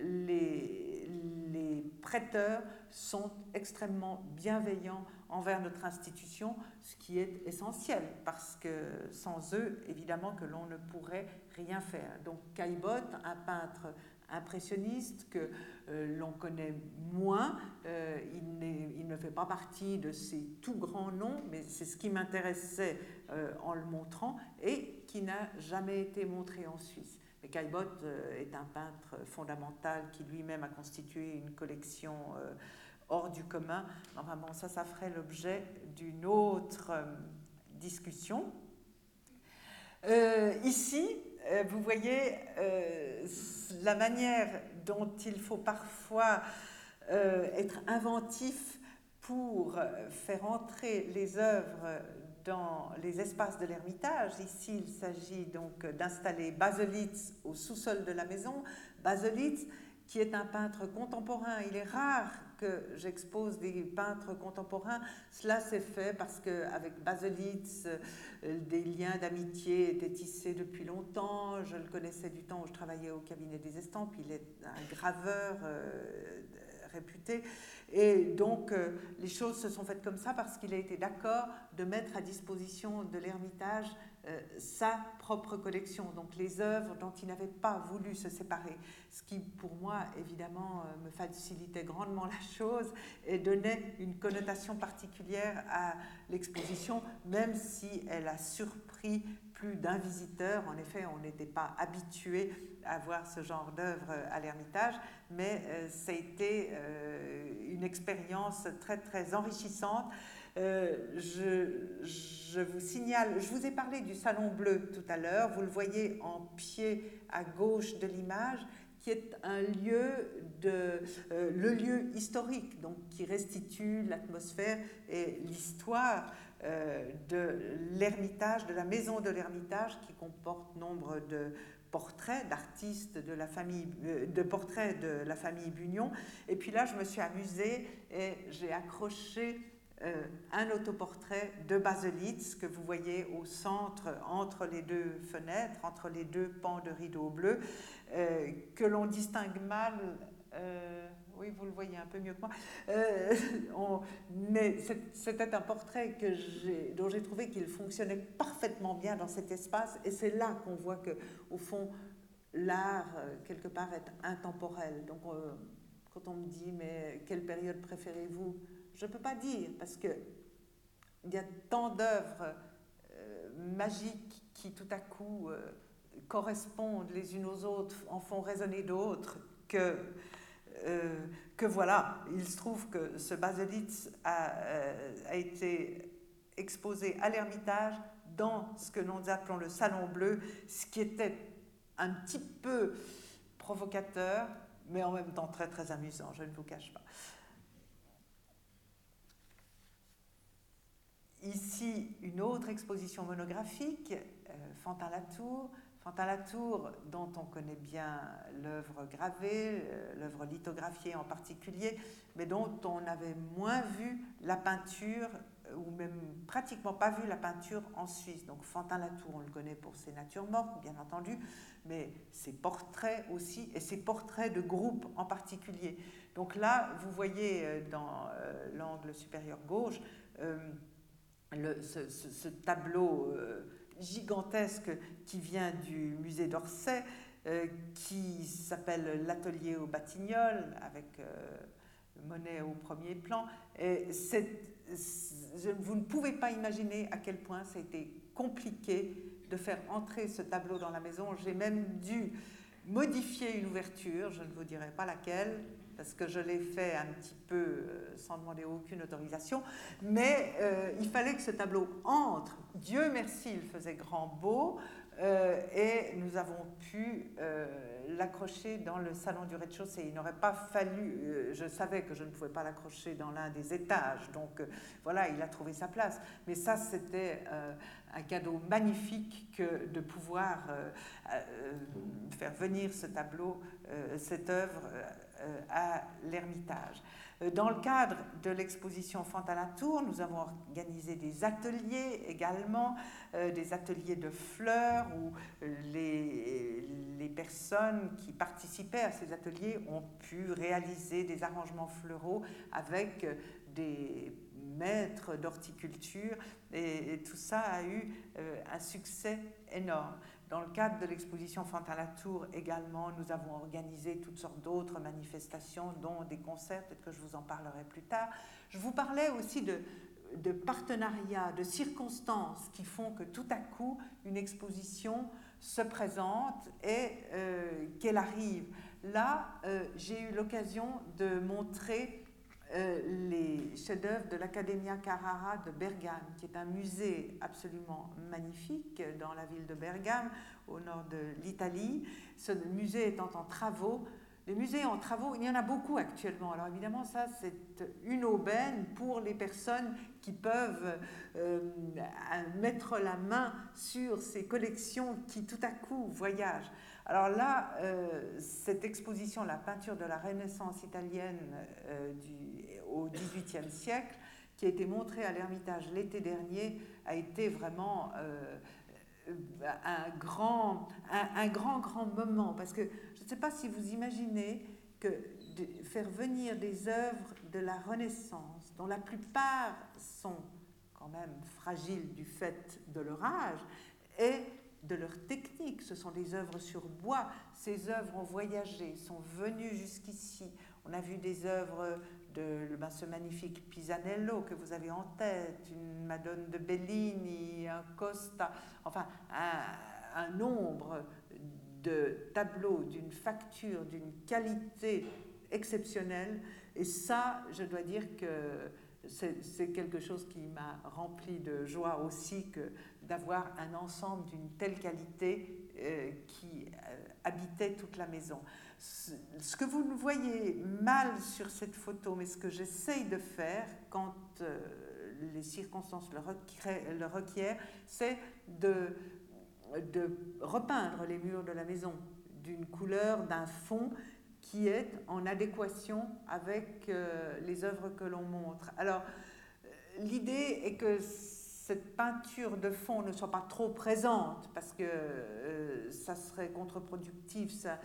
Speaker 1: les, prêteurs sont extrêmement bienveillants envers notre institution, ce qui est essentiel, parce que sans eux, évidemment, que l'on ne pourrait rien faire. Donc Caillebotte, un peintre impressionniste que euh, l'on connaît moins. Euh, il, il, ne fait pas partie de ces tout grands noms, mais c'est ce qui m'intéressait euh, en le montrant et qui n'a jamais été montré en Suisse. Mais Caillebotte est un peintre fondamental qui lui-même a constitué une collection hors du commun. Enfin bon, ça, ça ferait l'objet d'une autre discussion. ici, euh, vous voyez euh, la manière dont il faut parfois euh, être inventif pour faire entrer les œuvres dans les espaces de l'Ermitage. Ici, il s'agit donc d'installer Baselitz au sous-sol de la maison. Baselitz, qui est un peintre contemporain. Il est rare que j'expose des peintres contemporains. Cela s'est fait parce qu'avec Baselitz, euh, des liens d'amitié étaient tissés depuis longtemps. Je le connaissais du temps où je travaillais au cabinet des estampes. Il est un graveur euh, réputé. Et donc, euh, les choses se sont faites comme ça parce qu'il a été d'accord de mettre à disposition de l'Ermitage euh, sa propre collection, donc les œuvres dont il n'avait pas voulu se séparer, ce qui pour moi évidemment euh, me facilitait grandement la chose et donnait une connotation particulière à l'exposition, même si elle a surpris plus d'un visiteur. En effet, on n'était pas habitué à voir ce genre d'œuvre à l'Ermitage, mais euh, ça a été une expérience très très enrichissante. Euh, je, vous signale, je vous ai parlé du Salon Bleu tout à l'heure, vous le voyez en pied à gauche de l'image, qui est un lieu de euh, le lieu historique, donc qui restitue l'atmosphère et l'histoire euh, de l'Ermitage, de la maison de l'Ermitage, qui comporte nombre de portraits d'artistes de la famille, de portraits de la famille Bugnon. Et puis là, je me suis amusée et j'ai accroché euh, un autoportrait de Baselitz que vous voyez au centre, entre les deux fenêtres, entre les deux pans de rideau bleu, euh, que l'on distingue mal. Euh, oui, vous le voyez un peu mieux que moi. mais c'était un portrait que dont j'ai trouvé qu'il fonctionnait parfaitement bien dans cet espace, et c'est là qu'on voit que, au fond, l'art quelque part est intemporel. Donc, quand on me dit mais quelle période préférez-vous? Je ne peux pas dire, parce qu'il y a tant d'œuvres euh, magiques qui tout à coup euh, correspondent les unes aux autres, en font résonner d'autres, que, euh, que voilà, il se trouve que ce Baselitz a, a été exposé à l'Ermitage dans ce que nous appelons le Salon Bleu, ce qui était un petit peu provocateur, mais en même temps très très amusant, je ne vous cache pas. Ici, une autre exposition monographique, euh, Fantin-Latour. Fantin-Latour, dont on connaît bien l'œuvre gravée, euh, l'œuvre lithographiée en particulier, mais dont on avait moins vu la peinture, euh, ou même pratiquement pas vu la peinture en Suisse. Donc Fantin-Latour, on le connaît pour ses natures mortes, bien entendu, mais ses portraits aussi, et ses portraits de groupe en particulier. Donc là, vous voyez dans l'angle supérieur gauche, ce, tableau euh, gigantesque qui vient du musée d'Orsay, euh, qui s'appelle L'atelier au Batignolles, avec euh, Monet au premier plan. Et vous ne pouvez pas imaginer à quel point ça a été compliqué de faire entrer ce tableau dans la maison. J'ai même dû modifier une ouverture, je ne vous dirai pas laquelle, parce que je l'ai fait un petit peu euh, sans demander aucune autorisation, mais euh, il fallait que ce tableau entre. Dieu merci, il faisait grand beau, euh, et nous avons pu l'accrocher dans le salon du rez-de-chaussée. Il n'aurait pas fallu, je savais que je ne pouvais pas l'accrocher dans l'un des étages, donc voilà, il a trouvé sa place. Mais ça, c'était un cadeau magnifique que de pouvoir faire venir ce tableau, cette œuvre à l'Ermitage. Euh, dans le cadre de l'exposition Tour, nous avons organisé des ateliers également, euh, des ateliers de fleurs où les, les personnes qui participaient à ces ateliers ont pu réaliser des arrangements fleuraux avec des maîtres d'horticulture et, tout ça a eu euh, un succès énorme. Dans le cadre de l'exposition Fantin-Latour également, nous avons organisé toutes sortes d'autres manifestations, dont des concerts, peut-être que je vous en parlerai plus tard. Je vous parlais aussi de, de partenariats, de circonstances qui font que tout à coup, une exposition se présente et euh, qu'elle arrive. Là, euh, j'ai eu l'occasion de montrer euh, les chefs-d'œuvre de l'Accademia Carrara de Bergame, qui est un musée absolument magnifique dans la ville de Bergame, au nord de l'Italie. Ce musée étant en travaux, les musées en travaux, il y en a beaucoup actuellement. Alors évidemment, ça, c'est une aubaine pour les personnes qui peuvent euh, mettre la main sur ces collections qui tout à coup voyagent. Alors là, euh, cette exposition, la peinture de la Renaissance italienne euh, au XVIIIe siècle, qui a été montrée à l'Ermitage l'été dernier, a été vraiment un, grand, un, grand, grand moment. Parce que je ne sais pas si vous imaginez que faire venir des œuvres de la Renaissance, dont la plupart sont quand même fragiles du fait de leur âge, et de leur technique. Ce sont des œuvres sur bois. Ces œuvres ont voyagé, sont venues jusqu'ici. On a vu des œuvres de ben, ce magnifique Pisanello que vous avez en tête, une Madone de Bellini, un Costa, enfin un, nombre de tableaux d'une facture, d'une qualité exceptionnelle. Et ça, je dois dire que c'est quelque chose qui m'a rempli de joie aussi que d'avoir un ensemble d'une telle qualité euh, qui euh, habitait toute la maison. Ce, que vous voyez mal sur cette photo, mais ce que j'essaye de faire quand euh, les circonstances le, requièrent, c'est de, de repeindre les murs de la maison d'une couleur, d'un fond qui est en adéquation avec euh, les œuvres que l'on montre. Alors, euh, l'idée est que cette peinture de fond ne soit pas trop présente parce que euh, ça serait contre-productif, ça,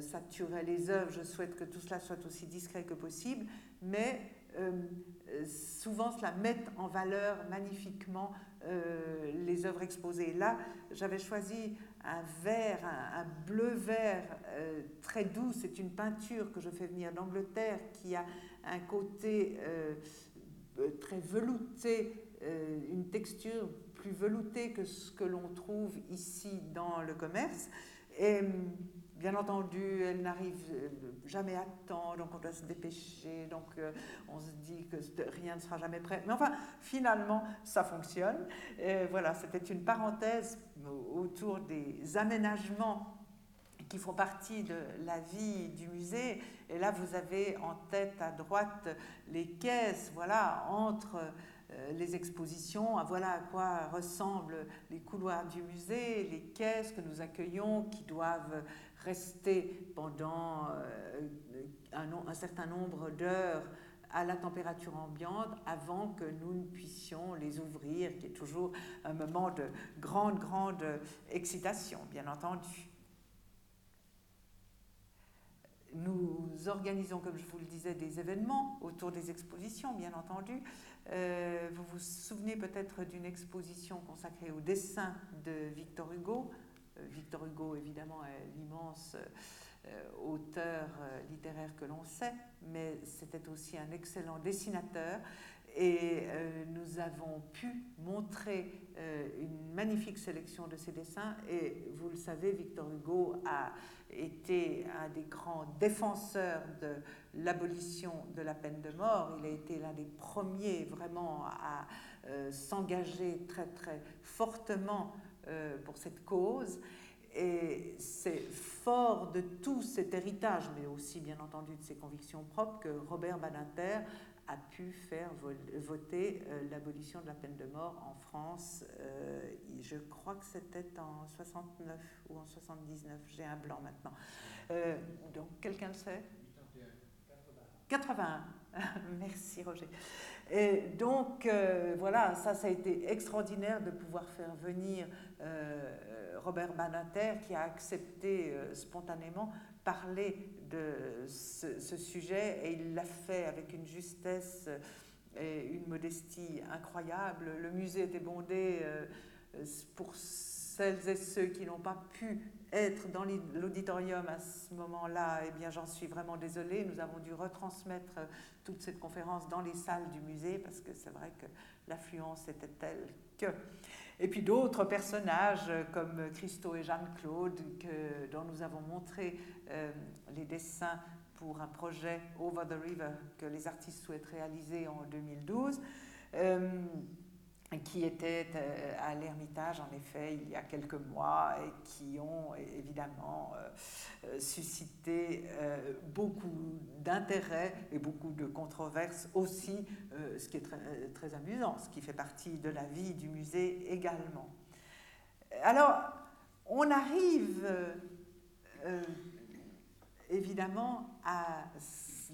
Speaker 1: ça tuerait les œuvres. Je souhaite que tout cela soit aussi discret que possible, mais souvent cela met en valeur magnifiquement les œuvres exposées. Là, j'avais choisi un vert, un, bleu vert euh, très doux. C'est une peinture que je fais venir d'Angleterre qui a un côté euh, euh, très velouté, une texture plus veloutée que ce que l'on trouve ici dans le commerce. Et Bien entendu, elle n'arrive euh, jamais à temps, donc on doit se dépêcher, donc euh, on se dit que rien ne sera jamais prêt. Mais enfin, finalement, ça fonctionne. Voilà, c'était une parenthèse autour des aménagements qui font partie de la vie du musée. Et là, vous avez en tête à droite les caisses, voilà, entre euh, les expositions, ah, voilà à quoi ressemblent les couloirs du musée, les caisses que nous accueillons qui doivent rester pendant euh, un, certain nombre d'heures à la température ambiante avant que nous ne puissions les ouvrir, qui est toujours un moment de grande, grande excitation, bien entendu. Nous organisons, comme je vous le disais, des événements autour des expositions, bien entendu. Euh, vous vous souvenez peut-être d'une exposition consacrée au dessin de Victor Hugo, euh, Victor Hugo, évidemment, est l'immense euh, auteur littéraire que l'on sait, mais c'était aussi un excellent dessinateur. Et nous avons pu montrer une magnifique sélection de ses dessins. Et vous le savez, Victor Hugo a été un des grands défenseurs de l'abolition de la peine de mort. Il a été l'un des premiers vraiment à s'engager très très fortement pour cette cause. Et c'est fort de tout cet héritage, mais aussi bien entendu de ses convictions propres, que Robert Badinter a pu faire voter euh, l'abolition de la peine de mort en France. Euh, je crois que c'était en 69 ou en 79, j'ai un blanc maintenant. Euh, donc quelqu'un le sait? 81. Merci Roger. Donc voilà, ça, ça a été extraordinaire de pouvoir faire venir Robert Badinter qui a accepté spontanément parler de ce, sujet et il l'a fait avec une justesse et une modestie incroyable. Le musée était bondé euh, pour celles et ceux qui n'ont pas pu être dans l'auditorium à ce moment-là, eh bien j'en suis vraiment désolée. Nous avons dû retransmettre toute cette conférence dans les salles du musée parce que c'est vrai que l'affluence était telle que... Et puis d'autres personnages comme Christo et Jeanne-Claude, dont nous avons montré euh, les dessins pour un projet Over the River que les artistes souhaitent réaliser en 2012 qui étaient euh, à l'Ermitage, en effet, il y a quelques mois, et qui ont évidemment euh, euh, suscité beaucoup d'intérêt et beaucoup de controverses aussi, ce qui est très, amusant, ce qui fait partie de la vie du musée également. Alors, on arrive évidemment à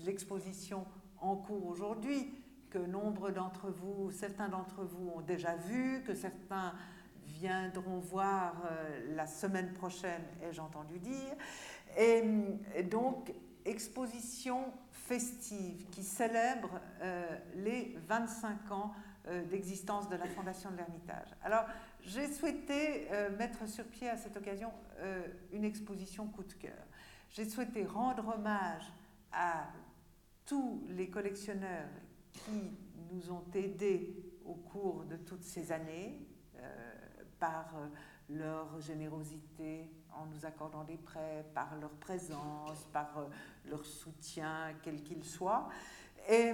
Speaker 1: l'exposition en cours aujourd'hui que nombre d'entre vous, certains d'entre vous ont déjà vu, que certains viendront voir euh, la semaine prochaine, ai-je entendu dire. Et, donc, exposition festive qui célèbre euh, les 25 ans euh, d'existence de la Fondation de l'Ermitage. Alors, j'ai souhaité mettre sur pied à cette occasion une exposition coup de cœur. J'ai souhaité rendre hommage à tous les collectionneurs qui nous ont aidés au cours de toutes ces années euh, par euh, leur générosité en nous accordant des prêts, par leur présence, par euh, leur soutien, quel qu'il soit. Et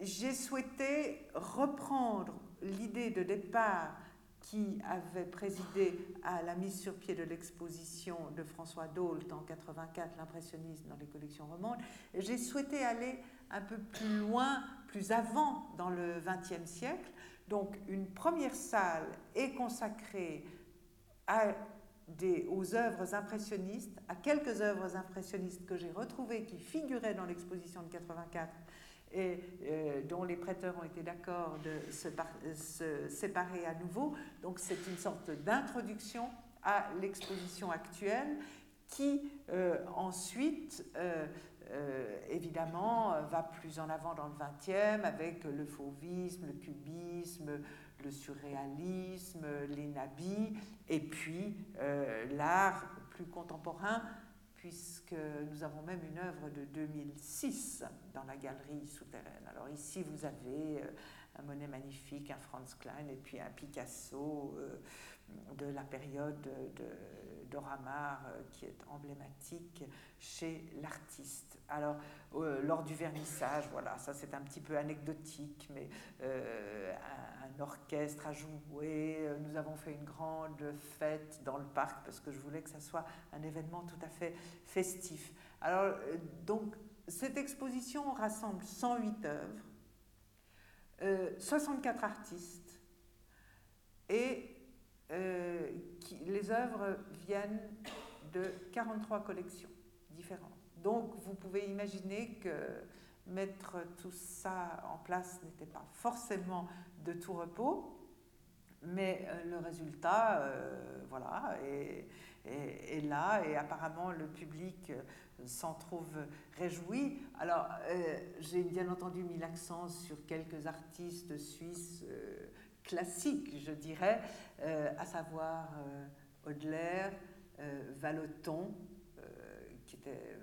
Speaker 1: j'ai souhaité reprendre l'idée de départ qui avait présidé à la mise sur pied de l'exposition de François Dault en 84, l'impressionnisme dans les collections romandes. J'ai souhaité aller un peu plus loin, plus avant dans le XXe siècle. Donc une première salle est consacrée aux œuvres impressionnistes, à quelques œuvres impressionnistes que j'ai retrouvées qui figuraient dans l'exposition de 84 et euh, dont les prêteurs ont été d'accord de se, séparer à nouveau. Donc c'est une sorte d'introduction à l'exposition actuelle qui euh, ensuite euh, évidemment, va plus en avant dans le XXe avec le fauvisme, le cubisme, le surréalisme, les nabis, et puis l'art plus contemporain, puisque nous avons même une œuvre de 2006 dans la galerie souterraine. Alors ici, vous avez un Monet magnifique, un Franz Klein, et puis un Picasso de la période de, d'Oramar qui est emblématique chez l'artiste. Alors, euh, lors du vernissage, voilà, ça c'est un petit peu anecdotique, mais euh, un, orchestre a joué, euh, nous avons fait une grande fête dans le parc parce que je voulais que ça soit un événement tout à fait festif. Alors, donc, cette exposition rassemble 108 œuvres, 64 artistes, et qui, les œuvres viennent de 43 collections différentes. Donc vous pouvez imaginer que mettre tout ça en place n'était pas forcément de tout repos, mais euh, le résultat, euh, voilà, est, là et apparemment le public euh, s'en trouve réjoui. Alors j'ai bien entendu mis l'accent sur quelques artistes suisses classiques, je dirais, à savoir Audelaire, Valoton, qui était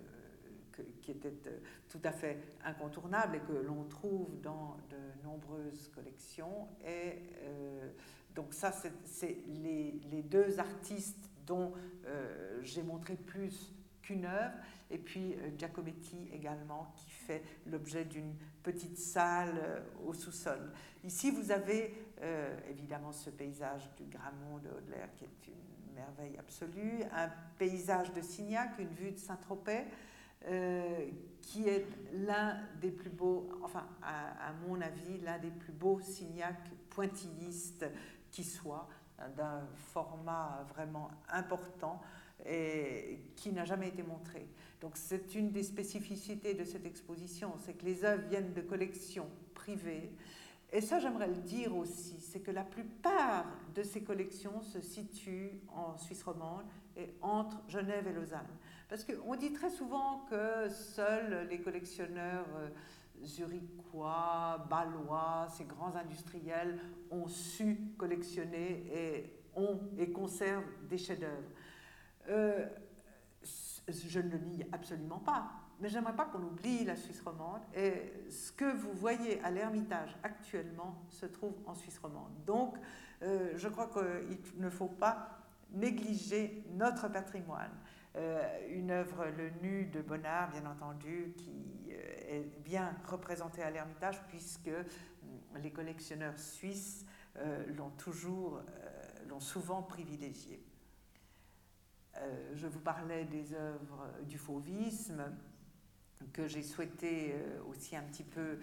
Speaker 1: qui était euh, tout à fait incontournable et que l'on trouve dans de nombreuses collections. Et euh, donc ça, c'est les, deux artistes dont euh, j'ai montré plus qu'une œuvre. et puis Giacometti également, qui fait l'objet d'une petite salle au sous-sol. Ici, vous avez évidemment ce paysage du Grammont de Baudelaire, qui est une merveille absolue, un paysage de Signac, une vue de Saint-Tropez, euh, qui est l'un des plus beaux, enfin à, mon avis, l'un des plus beaux signacs pointillistes qui soit, d'un format vraiment important et qui n'a jamais été montré. Donc c'est une des spécificités de cette exposition, c'est que les œuvres viennent de collections privées. Et ça, j'aimerais le dire aussi, c'est que la plupart de ces collections se situent en Suisse romande et entre Genève et Lausanne. Parce qu'on dit très souvent que seuls les collectionneurs euh, zurichois, balois, ces grands industriels ont su collectionner et ont et conservent des chefs-d'œuvre. Euh, je ne le nie absolument pas, mais j'aimerais pas qu'on oublie la Suisse romande. Et ce que vous voyez à l'Ermitage actuellement se trouve en Suisse romande. Donc, euh, je crois qu'il ne faut pas négliger notre patrimoine. Euh, une œuvre Le Nu de Bonnard, bien entendu, qui euh, est bien représentée à l'Ermitage, puisque euh, les collectionneurs suisses l'ont toujours, l'ont souvent privilégié. je vous parlais des œuvres du fauvisme que j'ai souhaité aussi un petit peu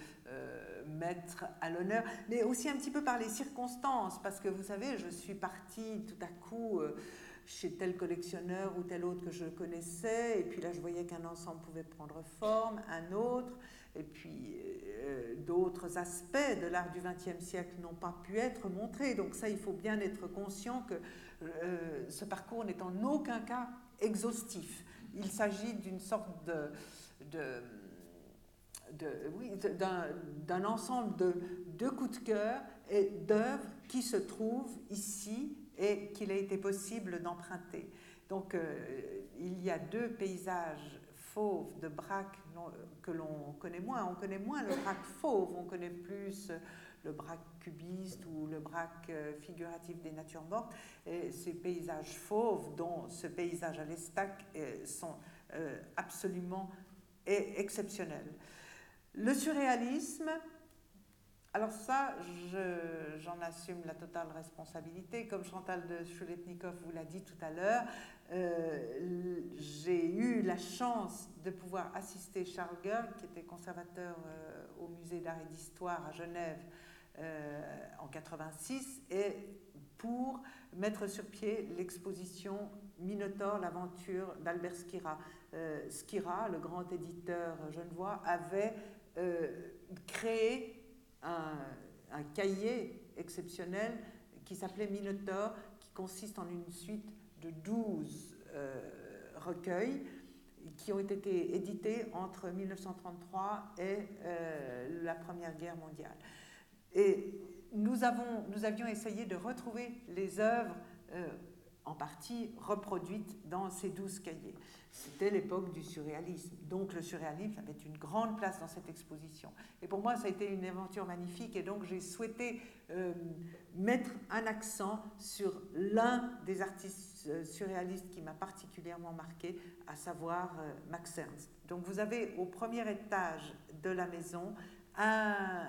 Speaker 1: mettre à l'honneur, mais aussi un petit peu par les circonstances, parce que vous savez, je suis partie tout à coup chez tel collectionneur ou tel autre que je connaissais, et puis là je voyais qu'un ensemble pouvait prendre forme, un autre, et puis euh, d'autres aspects de l'art du XXe siècle n'ont pas pu être montrés. Donc ça, il faut bien être conscient que euh, ce parcours n'est en aucun cas exhaustif. Il s'agit d'une sorte de, d'un ensemble de, de coups de cœur et d'œuvres qui se trouvent ici et qu'il a été possible d'emprunter. Donc euh, il y a deux paysages fauves de braque que l'on connaît moins. On connaît moins le braque fauve, on connaît plus le braque cubiste ou le braque euh, figuratif des natures mortes. Et ces paysages fauves, dont ce paysage à l'Estac, euh, sont absolument exceptionnels. Le surréalisme, alors ça, j'en assume la totale responsabilité. Comme Chantal de Chouletnikov vous l'a dit tout à l'heure, euh, j'ai eu la chance de pouvoir assister Charles Gerg, qui était conservateur euh, au musée d'art et d'histoire à Genève euh, en 86, et pour mettre sur pied l'exposition Minotaure, l'aventure d'Albert Skira. Skira, le grand éditeur genevois, avait créé un, cahier exceptionnel qui s'appelait Minotaur, qui consiste en une suite de 12 euh, recueils qui ont été édités entre 1933 et euh, la Première Guerre mondiale. Et nous, avons, nous avions essayé de retrouver les œuvres euh, en partie reproduite dans ces douze cahiers. C'était l'époque du surréalisme. Donc le surréalisme avait une grande place dans cette exposition. Et pour moi, ça a été une aventure magnifique. Et donc j'ai souhaité euh, mettre un accent sur l'un des artistes euh, surréalistes qui m'a particulièrement marqué, à savoir euh, Max Ernst. Donc vous avez au premier étage de la maison un,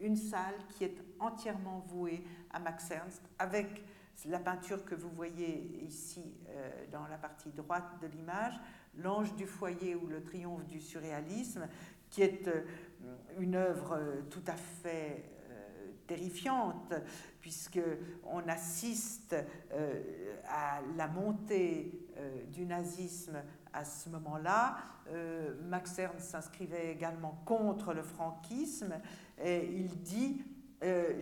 Speaker 1: une salle qui est entièrement vouée à Max Ernst, avec la peinture que vous voyez ici euh, dans la partie droite de l'image, L'Ange du foyer ou le triomphe du surréalisme, qui est euh, une œuvre euh, tout à fait terrifiante, puisque on assiste à la montée du nazisme à ce moment-là. Max Ernst s'inscrivait également contre le franquisme et il dit euh,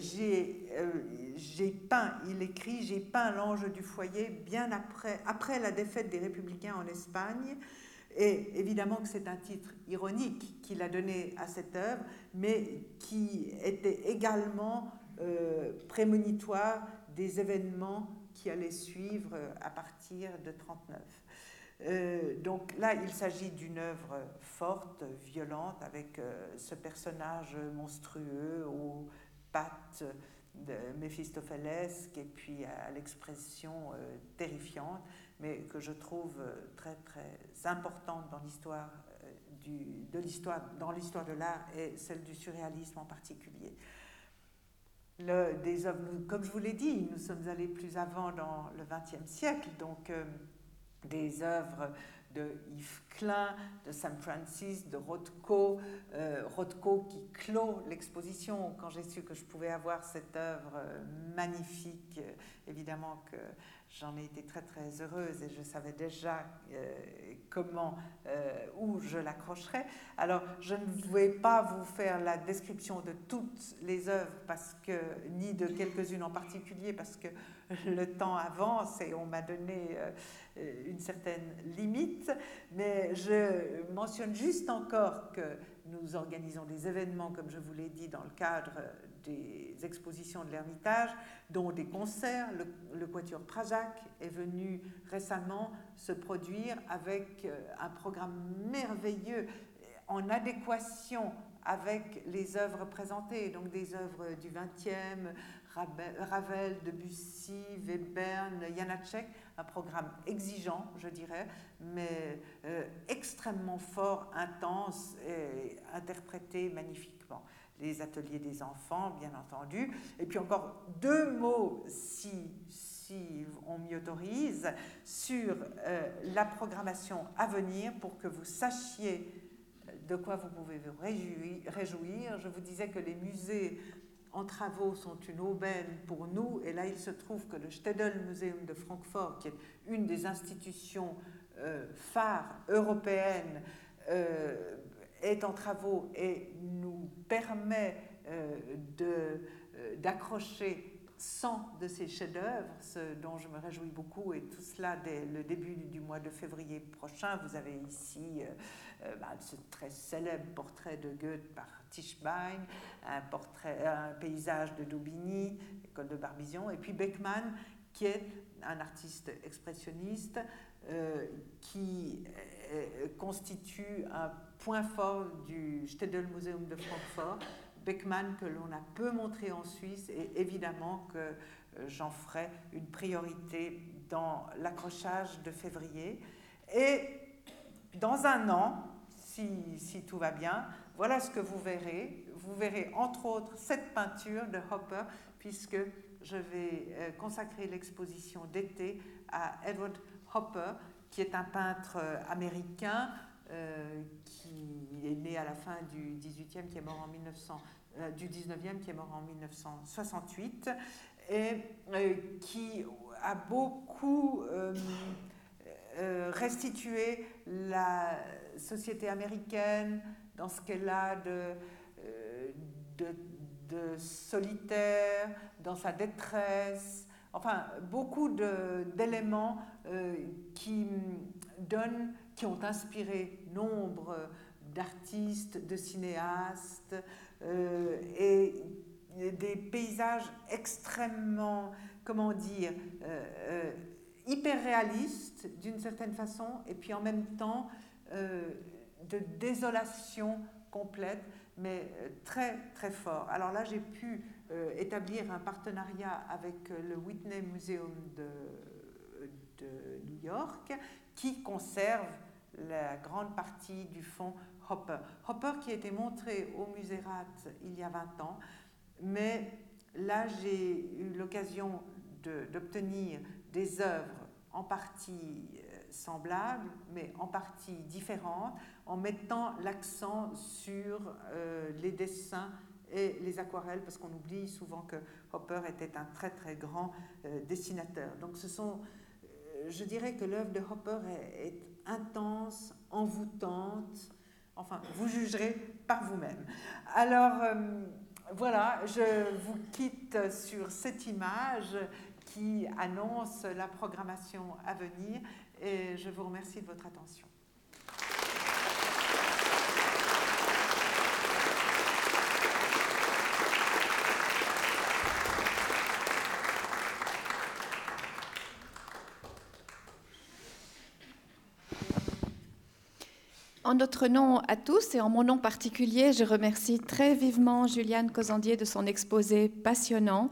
Speaker 1: euh, j'ai peint, il écrit, j'ai peint l'ange du foyer bien après, après la défaite des républicains en Espagne. Et évidemment que c'est un titre ironique qu'il a donné à cette œuvre, mais qui était également euh, prémonitoire des événements qui allaient suivre à partir de 1939. donc là, il s'agit d'une œuvre forte, violente, avec ce personnage monstrueux au pattes de Méphistophélesque et puis à l'expression terrifiante, mais que je trouve très très importante dans l'histoire de l'histoire, dans l'histoire de l'art et celle du surréalisme en particulier. Le, comme je vous l'ai dit, nous sommes allés plus avant dans le XXe siècle, donc euh, des œuvres de Yves Klein, de Sam Francis, de Rothko, euh, Rothko qui clôt l'exposition. Quand j'ai su que je pouvais avoir cette œuvre euh, magnifique, évidemment que j'en ai été très très heureuse et je savais déjà euh, comment, euh, où je l'accrocherais. Alors je ne vais pas vous faire la description de toutes les œuvres parce que, ni de quelques-unes en particulier parce que le temps avance et on m'a donné euh, une certaine limite, mais je mentionne juste encore que nous organisons des événements, comme je vous l'ai dit, dans le cadre des expositions de l'Ermitage, dont des concerts. Le, Quatuor Prajak est venu récemment se produire avec euh, un programme merveilleux en adéquation avec les œuvres présentées, donc des œuvres du XXe, Ravel, Debussy, Webern, Janacek, un programme exigeant, je dirais, mais euh, extrêmement fort, intense et interprété magnifiquement les ateliers des enfants, bien entendu. Et puis encore deux mots, si, on m'y autorise, sur euh, la programmation à venir pour que vous sachiez de quoi vous pouvez vous réjouir. Je vous disais que les musées en travaux sont une aubaine pour nous. Et là, il se trouve que le Städel Museum de Francfort, qui est une des institutions euh, phares européennes, euh, est en travaux et nous permet euh, d'accrocher 100 de ces chefs-d'œuvre, ce dont je me réjouis beaucoup, et tout cela dès le début du mois de février prochain. Vous avez ici euh, bah, ce très célèbre portrait de Goethe par Tischbein, un, portrait, un paysage de Daubigny, école de Barbizon, et puis Beckmann, qui est un artiste expressionniste qui constitue un point fort du Städel Museum de Francfort, Beckmann que l'on a peu montré en Suisse et évidemment que euh, j'en ferai une priorité dans l'accrochage de février. Et dans un an, si, si, tout va bien, voilà ce que vous verrez. Vous verrez entre autres cette peinture de Hopper, puisque je vais euh, consacrer l'exposition d'été à Edward Hopper, qui est un peintre euh, américain euh, qui est né à la fin du 18e, qui est mort en 1900, euh, du 19e, qui est mort en 1968, et euh, qui a beaucoup restitué la société américaine dans ce qu'elle a de, solitaire, dans sa détresse, enfin beaucoup d'éléments qui donnent qui ont inspiré nombre d'artistes, de cinéastes euh, et des paysages extrêmement, comment dire, euh, euh, hyper réalistes d'une certaine façon et puis en même temps de désolation complète mais très très fort. Alors là j'ai pu établir un partenariat avec le Whitney Museum de New York qui conserve la grande partie du fonds Hopper. Hopper qui a été montré au Musée Rath il y a 20 ans, mais là j'ai eu l'occasion d'obtenir des œuvres en partie euh, semblables, mais en partie différentes, en mettant l'accent sur euh, les dessins et les aquarelles, parce qu'on oublie souvent que Hopper était un très très grand euh, dessinateur. Donc ce sont je dirais que l'œuvre de Hopper est, intense, envoûtante. Enfin, vous jugerez par vous-même. Alors, euh, voilà, je vous quitte sur cette image qui annonce la programmation à venir et je vous remercie de votre attention.
Speaker 2: En notre nom à tous et en mon nom particulier, je remercie très vivement Juliane Cosandier de son exposé passionnant,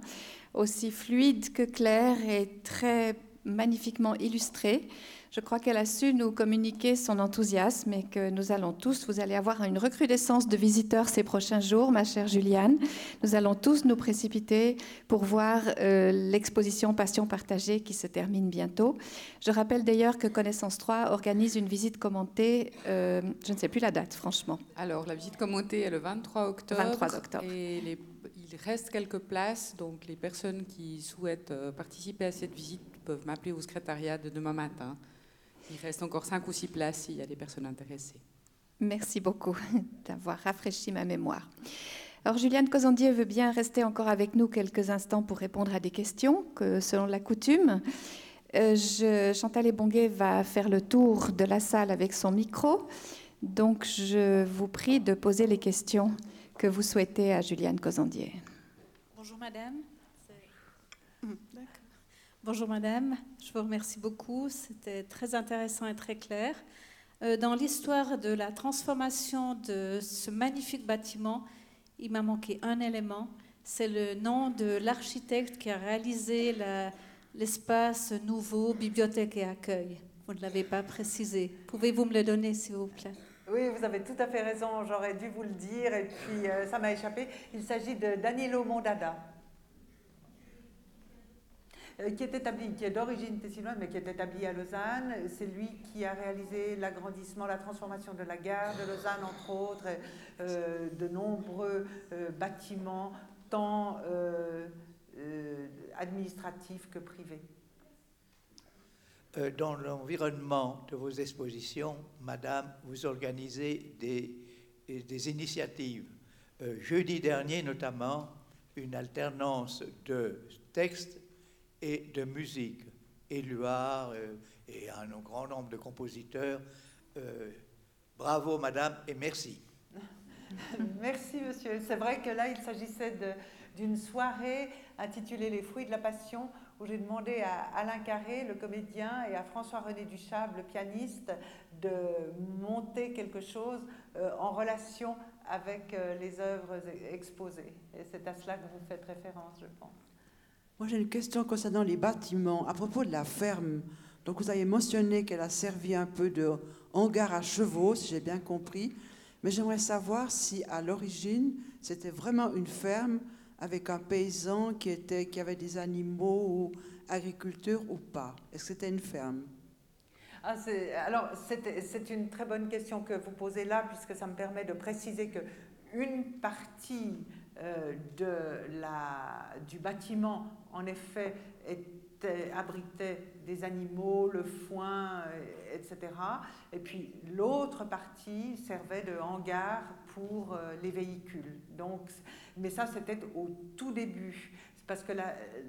Speaker 2: aussi fluide que clair et très magnifiquement illustré. Je crois qu'elle a su nous communiquer son enthousiasme et que nous allons tous, vous allez avoir une recrudescence de visiteurs ces prochains jours, ma chère Juliane. Nous allons tous nous précipiter pour voir euh, l'exposition Passion partagée qui se termine bientôt. Je rappelle d'ailleurs que Connaissance 3 organise une visite commentée, euh, je ne sais plus la date, franchement.
Speaker 3: Alors, la visite commentée est le 23 octobre.
Speaker 2: 23 octobre.
Speaker 3: Et il reste quelques places, donc les personnes qui souhaitent euh, participer à cette visite peuvent m'appeler au secrétariat de demain matin. Il reste encore cinq ou six places s'il y a des personnes intéressées.
Speaker 2: Merci beaucoup d'avoir rafraîchi ma mémoire. Alors Juliane Cosandier veut bien rester encore avec nous quelques instants pour répondre à des questions, que selon la coutume. Euh, je, Chantal Ebonguet va faire le tour de la salle avec son micro. Donc je vous prie de poser les questions que vous souhaitez à Juliane Cosandier.
Speaker 4: Bonjour madame. Bonjour Madame, je vous remercie beaucoup. C'était très intéressant et très clair. Euh, dans l'histoire de la transformation de ce magnifique bâtiment, il m'a manqué un élément. C'est le nom de l'architecte qui a réalisé l'espace nouveau bibliothèque et accueil. Vous ne l'avez pas précisé. Pouvez-vous me le donner, s'il vous plaît?
Speaker 1: Oui, vous avez tout à fait raison, j'aurais dû vous le dire, et puis euh, ça m'a échappé. Il s'agit de Danilo Mondada. Euh, qui est établi, qui est d'origine tessinoise, mais qui est établi à Lausanne. C'est lui qui a réalisé l'agrandissement, la transformation de la gare de Lausanne, entre autres, euh, de nombreux euh, bâtiments, tant administratifs que privés.
Speaker 5: Dans l'environnement de vos expositions, Madame, vous organisez des initiatives. Jeudi dernier, notamment, une alternance de textes et de musique. Éluard euh, et un grand nombre de compositeurs. Euh, bravo, madame, et merci.
Speaker 1: merci, monsieur. C'est vrai que là, il s'agissait d'une soirée intitulée Les fruits de la passion, où j'ai demandé à Alain Carré, le comédien, et à François-René Duchable, le pianiste, de monter quelque chose euh, en relation avec les œuvres exposées. Et c'est à cela que vous faites référence, je pense.
Speaker 6: Moi, j'ai une question concernant les bâtiments. À propos de la ferme, donc vous avez mentionné qu'elle a servi un peu de hangar à chevaux, si j'ai bien compris. Mais j'aimerais savoir si, à l'origine, c'était vraiment une ferme avec un paysan qui, était, qui avait des animaux ou agriculteurs ou pas. Est-ce que c'était une ferme?
Speaker 1: Ah, alors, c'est une très bonne question que vous posez là, puisque ça me permet de préciser que une partie euh, de la, du bâtiment, en effet, abritait des animaux, le foin, euh, etc. Et puis l'autre partie servait de hangar pour euh, les véhicules. Donc, mais ça, c'était au tout début. Parce que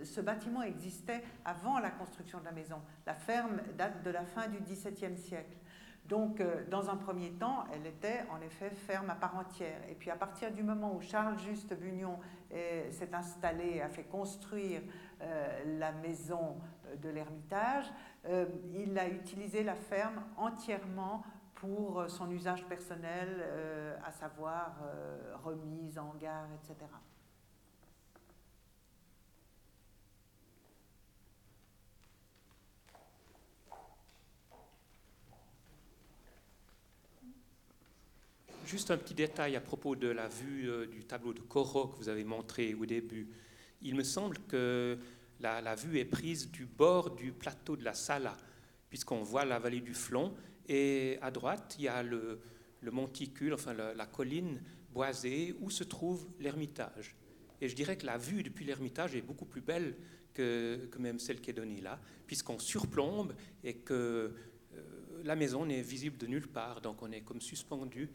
Speaker 1: ce bâtiment existait avant la construction de la maison. La ferme date de la fin du XVIIe siècle. Donc, euh, dans un premier temps, elle était en effet ferme à part entière. Et puis, à partir du moment où Charles-Juste Bugnon s'est installé, a fait construire euh, la maison euh, de l'Ermitage, il a utilisé la ferme entièrement pour son usage personnel, à savoir remise en gare, etc.
Speaker 7: Juste un petit détail à propos de la vue euh, du tableau de Corot que vous avez montré au début. Il me semble que la, vue est prise du bord du plateau de la Sala, puisqu'on voit la vallée du Flon, et à droite, il y a le, monticule, enfin la, colline boisée où se trouve l'ermitage. Et je dirais que la vue depuis l'ermitage est beaucoup plus belle que, même celle qui est donnée là, puisqu'on surplombe et que euh, la maison n'est visible de nulle part, donc on est comme suspendu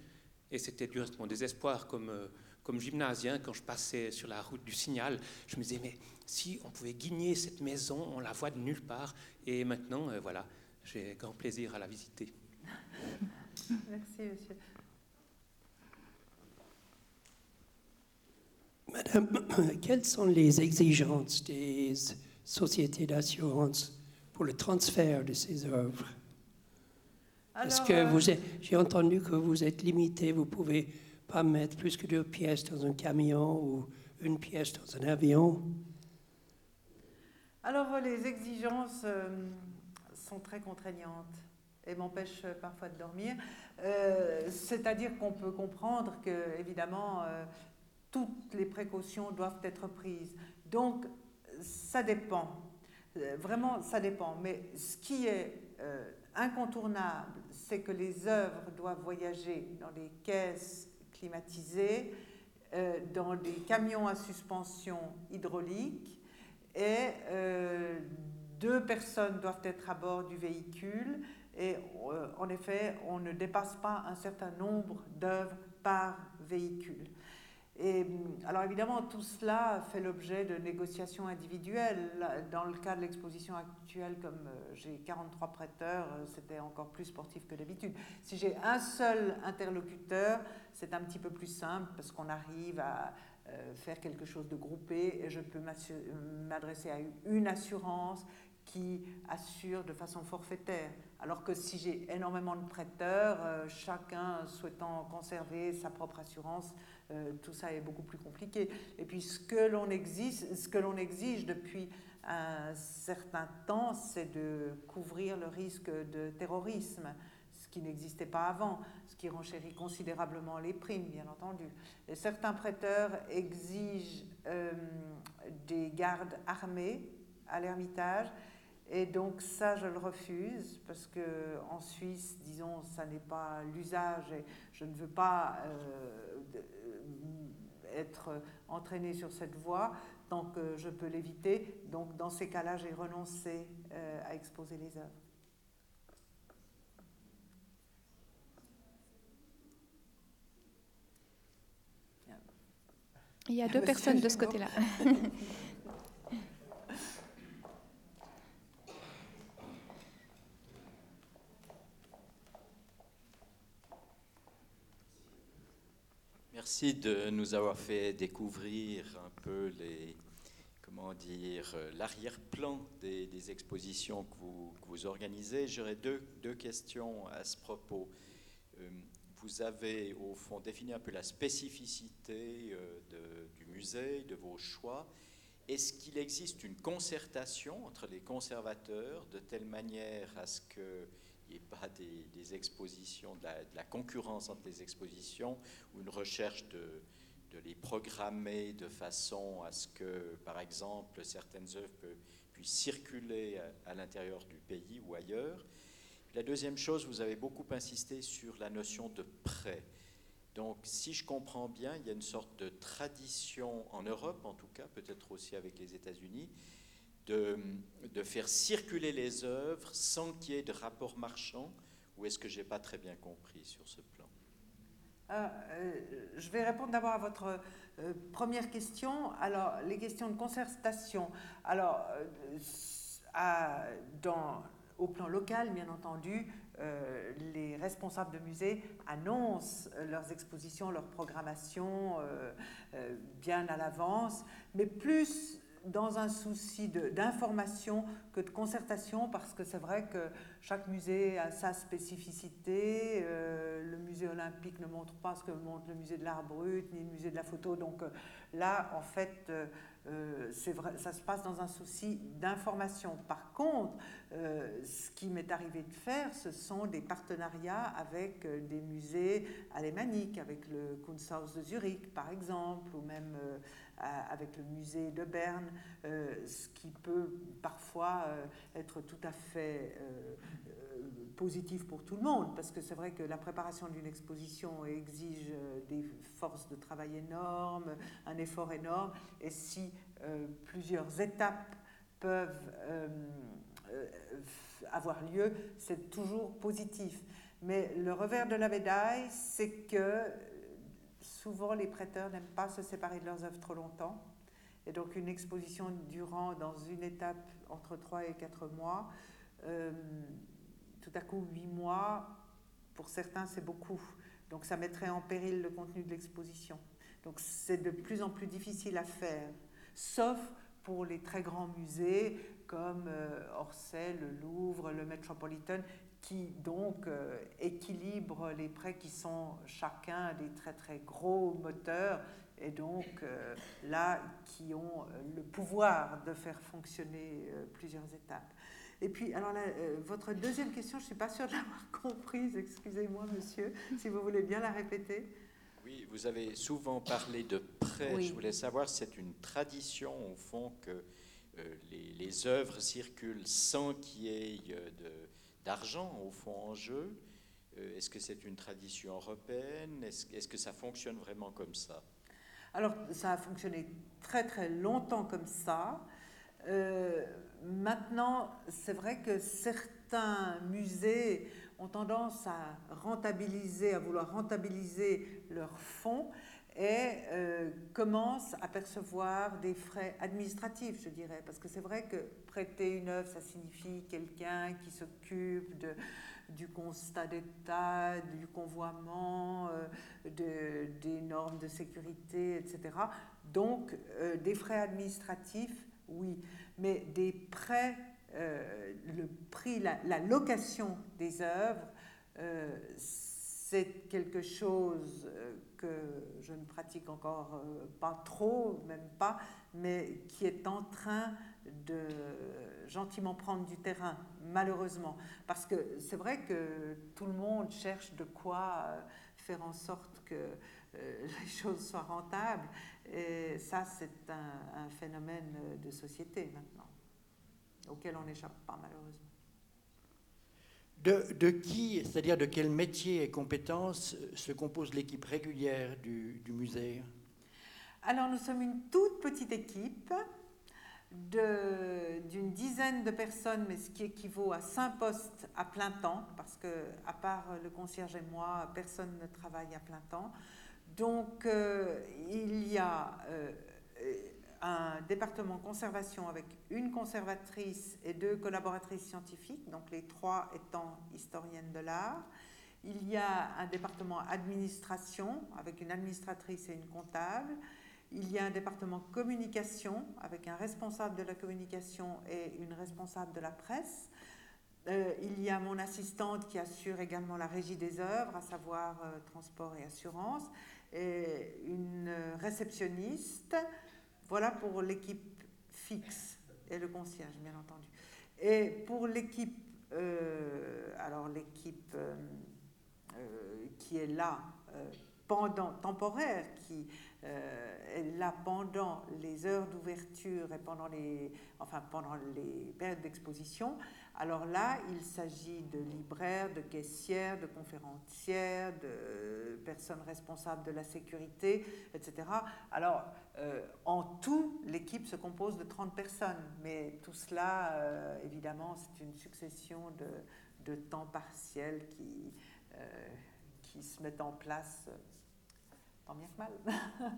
Speaker 7: et c'était du mon désespoir comme, euh, comme gymnasien, quand je passais sur la route du signal, je me disais, mais si on pouvait guigner cette maison, on la voit de nulle part. Et maintenant, euh, voilà, j'ai grand plaisir à la visiter.
Speaker 1: Merci, monsieur.
Speaker 8: Madame, quelles sont les exigences des sociétés d'assurance pour le transfert de ces œuvres? Est-ce que vous j'ai entendu que vous êtes limité, vous pouvez pas mettre plus que deux pièces dans un camion ou une pièce dans un avion?
Speaker 1: Alors, les exigences sont très contraignantes et m'empêchent parfois de dormir. C'est-à-dire qu'on peut comprendre que, évidemment, toutes les précautions doivent être prises. Donc, ça dépend. Euh, vraiment, ça dépend. Mais ce qui est euh, incontournable, c'est que les œuvres doivent voyager dans des caisses climatisées, euh, dans des camions à suspension hydraulique, et deux personnes doivent être à bord du véhicule. Et en effet, on ne dépasse pas un certain nombre d'œuvres par véhicule. Et alors évidemment, tout cela fait l'objet de négociations individuelles. Dans le cas de l'exposition actuelle, comme euh, j'ai 43 prêteurs, euh, c'était encore plus sportif que d'habitude. Si j'ai un seul interlocuteur, c'est un petit peu plus simple parce qu'on arrive à euh, faire quelque chose de groupé et je peux m'adresser à une assurance qui assure de façon forfaitaire. Alors que si j'ai énormément de prêteurs, chacun souhaitant conserver sa propre assurance, euh, tout ça est beaucoup plus compliqué. Et puis ce que l'on exige, depuis un certain temps, c'est de couvrir le risque de terrorisme, ce qui n'existait pas avant, ce qui renchérit considérablement les primes, bien entendu. Et certains prêteurs exigent euh, des gardes armés à l'Ermitage. Et donc ça, je le refuse parce que en Suisse, disons, ça n'est pas l'usage et je ne veux pas euh, être entraîné sur cette voie tant que je peux l'éviter. Donc dans ces cas-là, j'ai renoncé euh, à exposer les œuvres.
Speaker 2: Il y a deux personnes de ce côté-là.
Speaker 9: Merci de nous avoir fait découvrir un peu les, comment dire, l'arrière-plan des, expositions que vous, organisez. J'aurais deux, questions à ce propos. Euh, vous avez au fond défini un peu la spécificité euh, du musée, de vos choix. Est-ce qu'il existe une concertation entre les conservateurs de telle manière à ce que n'y ait pas des, expositions, de la, concurrence entre les expositions, ou une recherche de, les programmer de façon à ce que, par exemple, certaines œuvres puissent circuler à, l'intérieur du pays ou ailleurs. La deuxième chose, vous avez beaucoup insisté sur la notion de prêt. Donc, si je comprends bien, il y a une sorte de tradition en Europe, en tout cas, peut-être aussi avec les États-Unis, de, faire circuler les œuvres sans qu'il y ait de rapport marchand Ou est-ce que je n'ai pas très bien compris sur ce plan?
Speaker 1: Ah, euh, je vais répondre d'abord à votre euh, première question. Alors, les questions de concertation. Alors, euh, au plan local, bien entendu, les responsables de musées annoncent leurs expositions, leur programmation bien à l'avance, mais plus dans un souci d'information que de concertation, parce que c'est vrai que chaque musée a sa spécificité. Euh, le musée olympique ne montre pas ce que montre le musée de l'art brut, ni le musée de la photo. Donc euh, là, en fait, euh, ça se passe dans un souci d'information. Par contre, ce qui m'est arrivé de faire, ce sont des partenariats avec des musées alémaniques, avec le Kunsthaus de Zurich, par exemple, ou même avec le musée de Berne, euh, ce qui peut parfois euh, être tout à fait euh, positif pour tout le monde, parce que c'est vrai que la préparation d'une exposition exige des forces de travail énormes, un effort énorme, et si plusieurs étapes peuvent avoir lieu, c'est toujours positif. Mais le revers de la médaille, c'est que souvent les prêteurs n'aiment pas se séparer de leurs œuvres trop longtemps. Et donc une exposition durant dans une étape entre 3 et 4 mois, euh, tout à coup 8 mois, pour certains c'est beaucoup. Donc ça mettrait en péril le contenu de l'exposition. Donc c'est de plus en plus difficile à faire, sauf pour les très grands musées comme euh, Orsay, le Louvre, le Metropolitan, qui donc euh, équilibre les prêts qui sont chacun des très très gros moteurs et donc euh, là qui ont le pouvoir de faire fonctionner plusieurs étapes. Et puis, alors là, votre deuxième question, je ne suis pas sûre de l'avoir comprise, excusez-moi monsieur, si vous voulez bien la répéter.
Speaker 9: Oui, vous avez souvent parlé de prêts. Je voulais savoir c'est une tradition au fond que les, les, œuvres circulent sans qu'il y ait de d'argent au fond en jeu. Euh, Est-ce que c'est une tradition européenne? Est-ce que ça fonctionne vraiment comme ça?
Speaker 1: Alors, ça a fonctionné très très longtemps comme ça. Euh, maintenant, c'est vrai que certains musées ont tendance à rentabiliser, à vouloir rentabiliser leurs fonds et euh, commence à percevoir des frais administratifs, je dirais, parce que c'est vrai que prêter une œuvre, ça signifie quelqu'un qui s'occupe du constat d'état, du convoiement, euh, de, des normes de sécurité, etc. Donc, euh, des frais administratifs, oui, mais des prêts, euh, le prix, la, la, location des œuvres, c'est quelque chose que je ne pratique encore euh, pas trop, même pas, mais qui est en train de gentiment prendre du terrain, malheureusement. Parce que c'est vrai que tout le monde cherche de quoi euh, faire en sorte que euh, les choses soient rentables. Et ça, c'est un phénomène de société maintenant, auquel on n'échappe pas, malheureusement.
Speaker 5: De, qui, c'est-à-dire de quel métier et compétences se compose l'équipe régulière du, musée?
Speaker 1: Alors nous sommes une toute petite équipe d'une dizaine de personnes, mais ce qui équivaut à cinq postes à plein temps, parce que à part le concierge et moi, personne ne travaille à plein temps. Donc euh, il y a euh, un département conservation avec une conservatrice et deux collaboratrices scientifiques, donc les trois étant historiennes de l'art. Il y a un département administration avec une administratrice et une comptable. Il y a un département communication avec un responsable de la communication et une responsable de la presse. Euh, il y a mon assistante qui assure également la régie des œuvres, à savoir euh, transport et assurance, et une réceptionniste, voilà pour l'équipe fixe et le concierge, bien entendu. Et pour l'équipe, euh, alors l'équipe euh, euh, qui est là pendant, temporaire, qui là pendant les heures d'ouverture et pendant les, enfin, pendant les périodes d'exposition, alors là, il s'agit de libraires, de caissières, de conférencières, de personnes responsables de la sécurité, etc. Alors, euh, en tout, l'équipe se compose de 30 personnes, mais tout cela, euh, évidemment, c'est une succession de, de, temps partiels qui, euh, qui se mettent en place, tant bien que mal.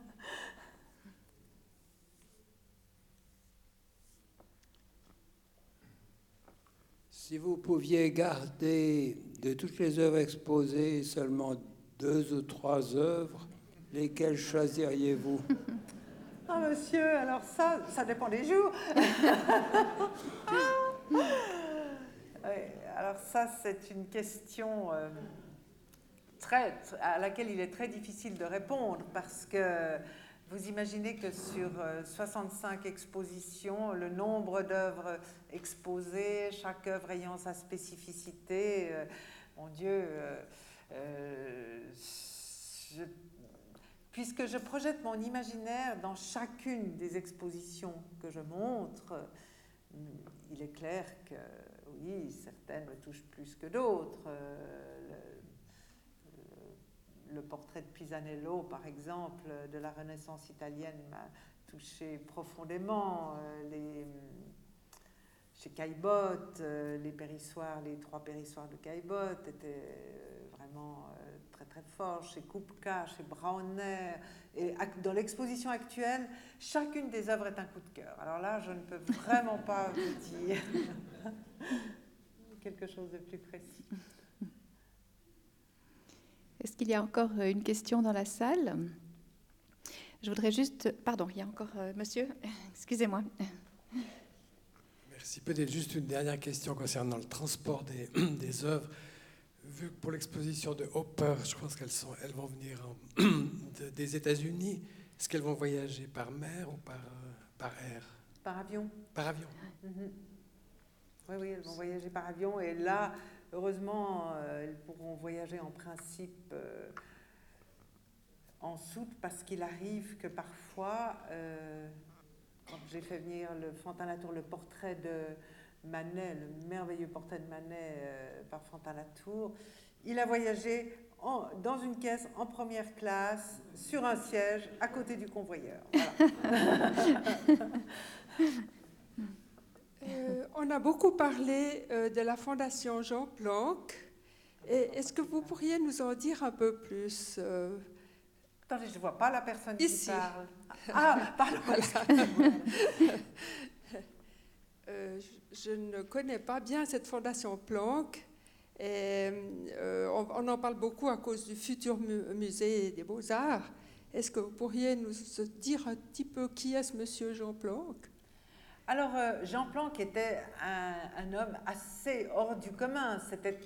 Speaker 8: Si vous pouviez garder de toutes les œuvres exposées seulement deux ou trois œuvres, lesquelles choisiriez-vous?
Speaker 1: Ah, monsieur, alors ça, ça dépend des jours. alors ça, c'est une question euh, à laquelle il est très difficile de répondre parce que vous imaginez que sur 65 euh, expositions, le nombre d'œuvres exposées, chaque œuvre ayant sa spécificité, euh, mon Dieu, euh, puisque je projette mon imaginaire dans chacune des expositions que je montre, il est clair que oui, certaines me touchent plus que d'autres le portrait de Pisanello, par exemple, de la Renaissance italienne m'a touché profondément. Euh, les, chez Caillebotte, euh, les périssoirs, les trois périssoirs de Caillebotte étaient euh, vraiment très très forts. Chez Kupka, chez Brauner. Et dans l'exposition actuelle, chacune des œuvres est un coup de cœur. Alors là, je ne peux vraiment pas vous dire quelque chose de plus précis.
Speaker 2: Est-ce qu'il y a encore euh, une question dans la salle? Je voudrais juste... Pardon, il y a encore... Euh, monsieur, excusez-moi.
Speaker 10: Merci. Peut-être juste une dernière question concernant le transport des, des œuvres. Vu que pour l'exposition de Hopper, je pense qu'elles sont, elles vont venir en- de- des États-Unis, est-ce qu'elles vont voyager par mer ou par, euh, par air?
Speaker 1: Par avion
Speaker 10: Par avion.
Speaker 1: Mhm. Oui, oui, elles vont voyager par avion. Et là, heureusement, euh, elles pourront voyager en principe euh, en soute parce qu'il arrive que parfois, euh, quand j'ai fait venir le Fantin le portrait de Manet, le merveilleux portrait de Manet par Fantin Latour, il a voyagé dans une caisse en première classe, sur un siège, à côté du convoyeur.
Speaker 11: Euh, on a beaucoup parlé euh, de la Fondation Jean Planck. Est-ce que vous pourriez nous en dire un peu plus euh,
Speaker 1: Attendez, je ne vois pas la personne
Speaker 11: Ici.
Speaker 1: qui parle. Ah, pardon.
Speaker 11: Euh, je, je ne connais pas bien cette fondation Planck. Et, on, on en parle beaucoup à cause du futur mu- musée des beaux-arts. Est-ce que vous pourriez nous dire un petit peu qui est ce monsieur Jean Planck?
Speaker 1: Alors, euh, Jean Planck était un, homme assez hors du commun. C'était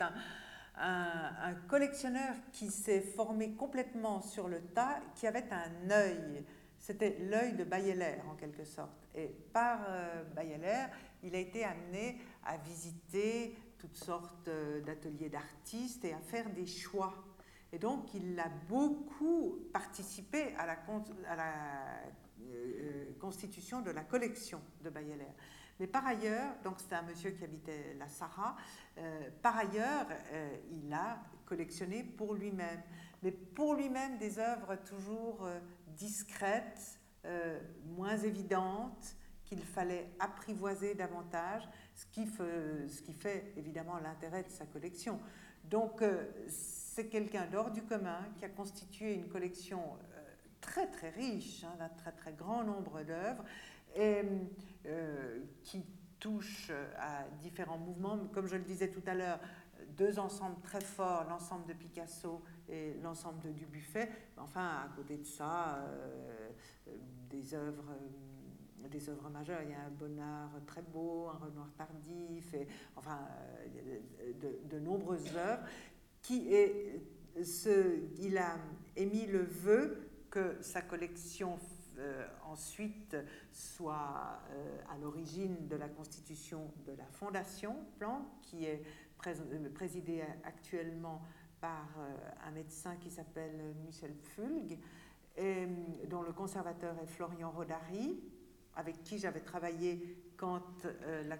Speaker 1: un, collectionneur qui s'est formé complètement sur le tas, qui avait un œil. C'était l'œil de Bayeler, en quelque sorte. Et par euh, Bayeler, il a été amené à visiter toutes sortes euh, d'ateliers d'artistes et à faire des choix. Et donc, il a beaucoup participé à la, à la euh, constitution de la collection de Bayeler. Mais par ailleurs, donc c'était un monsieur qui habitait la Sarah, euh, par ailleurs, euh, il a collectionné pour lui-même, mais pour lui-même des œuvres toujours discrètes, moins évidentes, qu'il fallait apprivoiser davantage, ce qui fait, ce qui fait évidemment l'intérêt de sa collection. Donc c'est quelqu'un d'hors du commun qui a constitué une collection très très riche, hein, d'un très très grand nombre d'œuvres, et euh, qui touche à différents mouvements. Comme je le disais tout à l'heure, deux ensembles très forts, l'ensemble de Picasso et l'ensemble de Dubuffet. Enfin, à côté de ça, euh, des œuvres. euh, des œuvres majeures, il y a un Bonnard très beau, un Renoir tardif, et enfin de, de nombreuses œuvres, qui est ce, il a émis le vœu que sa collection euh, ensuite soit euh, à l'origine de la constitution de la Fondation Planck, qui est euh, présidée actuellement par un médecin qui s'appelle Michel Fulg, dont le conservateur est Florian Rodari, avec qui j'avais travaillé quand la,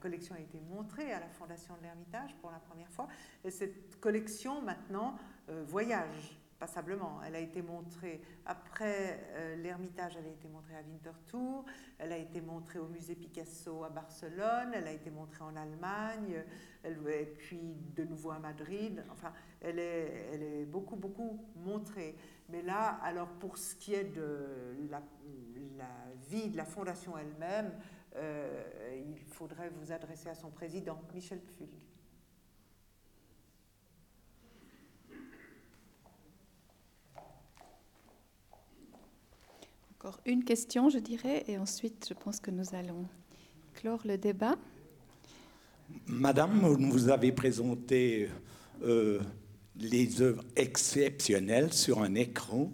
Speaker 1: collection a été montrée à la Fondation de l'Ermitage pour la première fois. Et cette collection, maintenant, voyage passablement. Elle a été montrée après euh, l'Ermitage, elle a été montrée à Winterthur, elle a été montrée au musée Picasso à Barcelone, elle a été montrée en Allemagne, et puis de nouveau à Madrid. Enfin, elle est, beaucoup, beaucoup montrée. Mais là, alors pour ce qui est de la, la vie de la fondation elle-même, euh, il faudrait vous adresser à son président, Michel Pfulg.
Speaker 2: Encore une question, je dirais, et ensuite je pense que nous allons clore le débat.
Speaker 12: Madame, vous avez présenté euh, les œuvres exceptionnelles sur un écran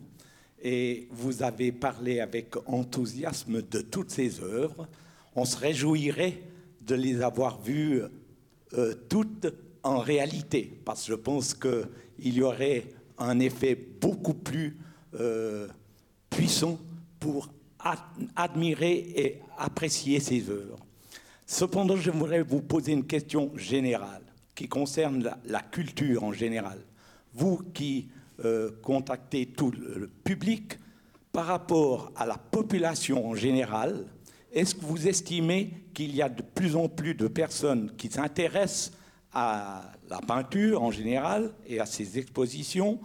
Speaker 12: et vous avez parlé avec enthousiasme de toutes ces œuvres. On se réjouirait de les avoir vues euh, toutes en réalité, parce que je pense qu'il y aurait un effet beaucoup plus euh, puissant pour ad- admirer et apprécier ces œuvres. Cependant, je voudrais vous poser une question générale qui concerne la, la culture en général. Vous qui euh, contactez tout le le public, par rapport à la population en général, est-ce que vous estimez qu'il y a de plus en plus de personnes qui s'intéressent à la peinture en général et à ses expositions,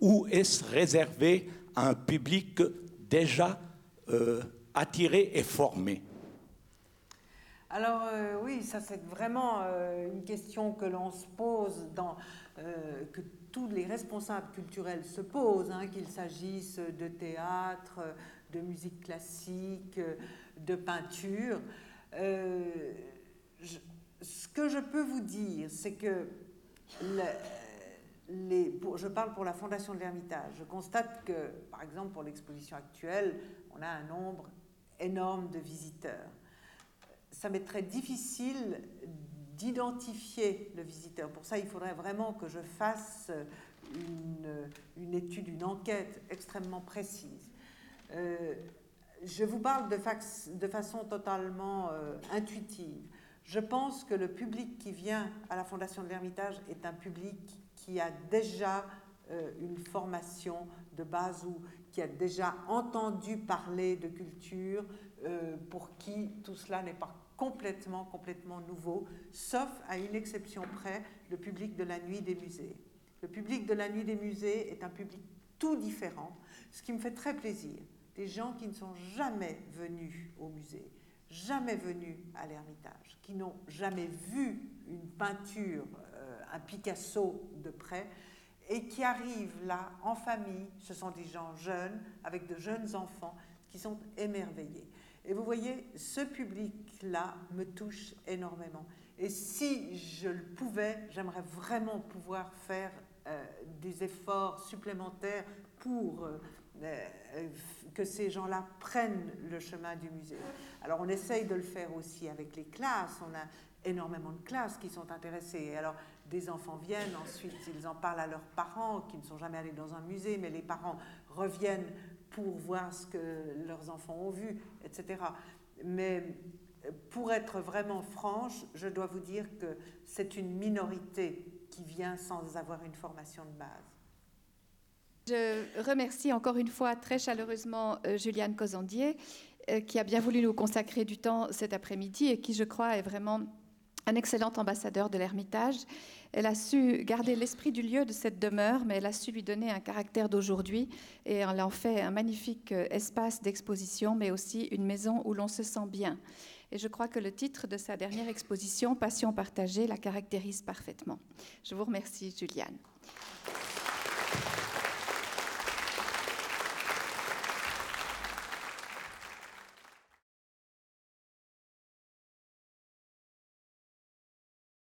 Speaker 12: ou est-ce réservé à un public déjà euh, attiré et formé
Speaker 1: Alors euh, oui, ça c'est vraiment euh, une question que l'on se pose, euh, que tous les responsables culturels se posent, hein, qu'il s'agisse de théâtre, de musique classique, de peinture. Ce que je peux vous dire, c'est que je parle pour la Fondation de l'Ermitage. Je constate que, par exemple, pour l'exposition actuelle, on a un nombre énorme de visiteurs. Ça m'est très difficile d'identifier le visiteur. Pour ça, il faudrait vraiment que je fasse une, étude, une enquête extrêmement précise. Euh, je vous parle de, de façon totalement euh, intuitive. Je pense que le public qui vient à la Fondation de l'Ermitage est un public qui a déjà euh, une formation de base ou qui a déjà entendu parler de culture, pour qui tout cela n'est pas complètement, complètement nouveau, sauf à une exception près, le public de la nuit des musées. Le public de la nuit des musées est un public tout différent, ce qui me fait très plaisir. Des gens qui ne sont jamais venus au musée, jamais venus à l'Ermitage, qui n'ont jamais vu une peinture, euh, un Picasso de près, et qui arrivent là en famille. Ce sont des gens jeunes, avec de jeunes enfants, qui sont émerveillés. Et vous voyez, ce public-là me touche énormément. Et si je le pouvais, j'aimerais vraiment pouvoir faire euh, des efforts supplémentaires pour euh, euh, que ces gens-là prennent le chemin du musée. Alors on essaye de le faire aussi avec les classes. On a énormément de classes qui sont intéressées. Alors des enfants viennent, ensuite ils en parlent à leurs parents qui ne sont jamais allés dans un musée, mais les parents reviennent pour voir ce que leurs enfants ont vu, etc. Mais pour être vraiment franche, je dois vous dire que c'est une minorité qui vient sans avoir une formation de base.
Speaker 2: Je remercie encore une fois très chaleureusement euh, Juliane Cozandier, euh, qui a bien voulu nous consacrer du temps cet après-midi et qui, je crois, est vraiment un excellent ambassadeur de l'Ermitage. Elle a su garder l'esprit du lieu de cette demeure, mais elle a su lui donner un caractère d'aujourd'hui et elle en fait un magnifique euh, espace d'exposition, mais aussi une maison où l'on se sent bien. Et je crois que le titre de sa dernière exposition, Passion partagée, la caractérise parfaitement. Je vous remercie, Juliane.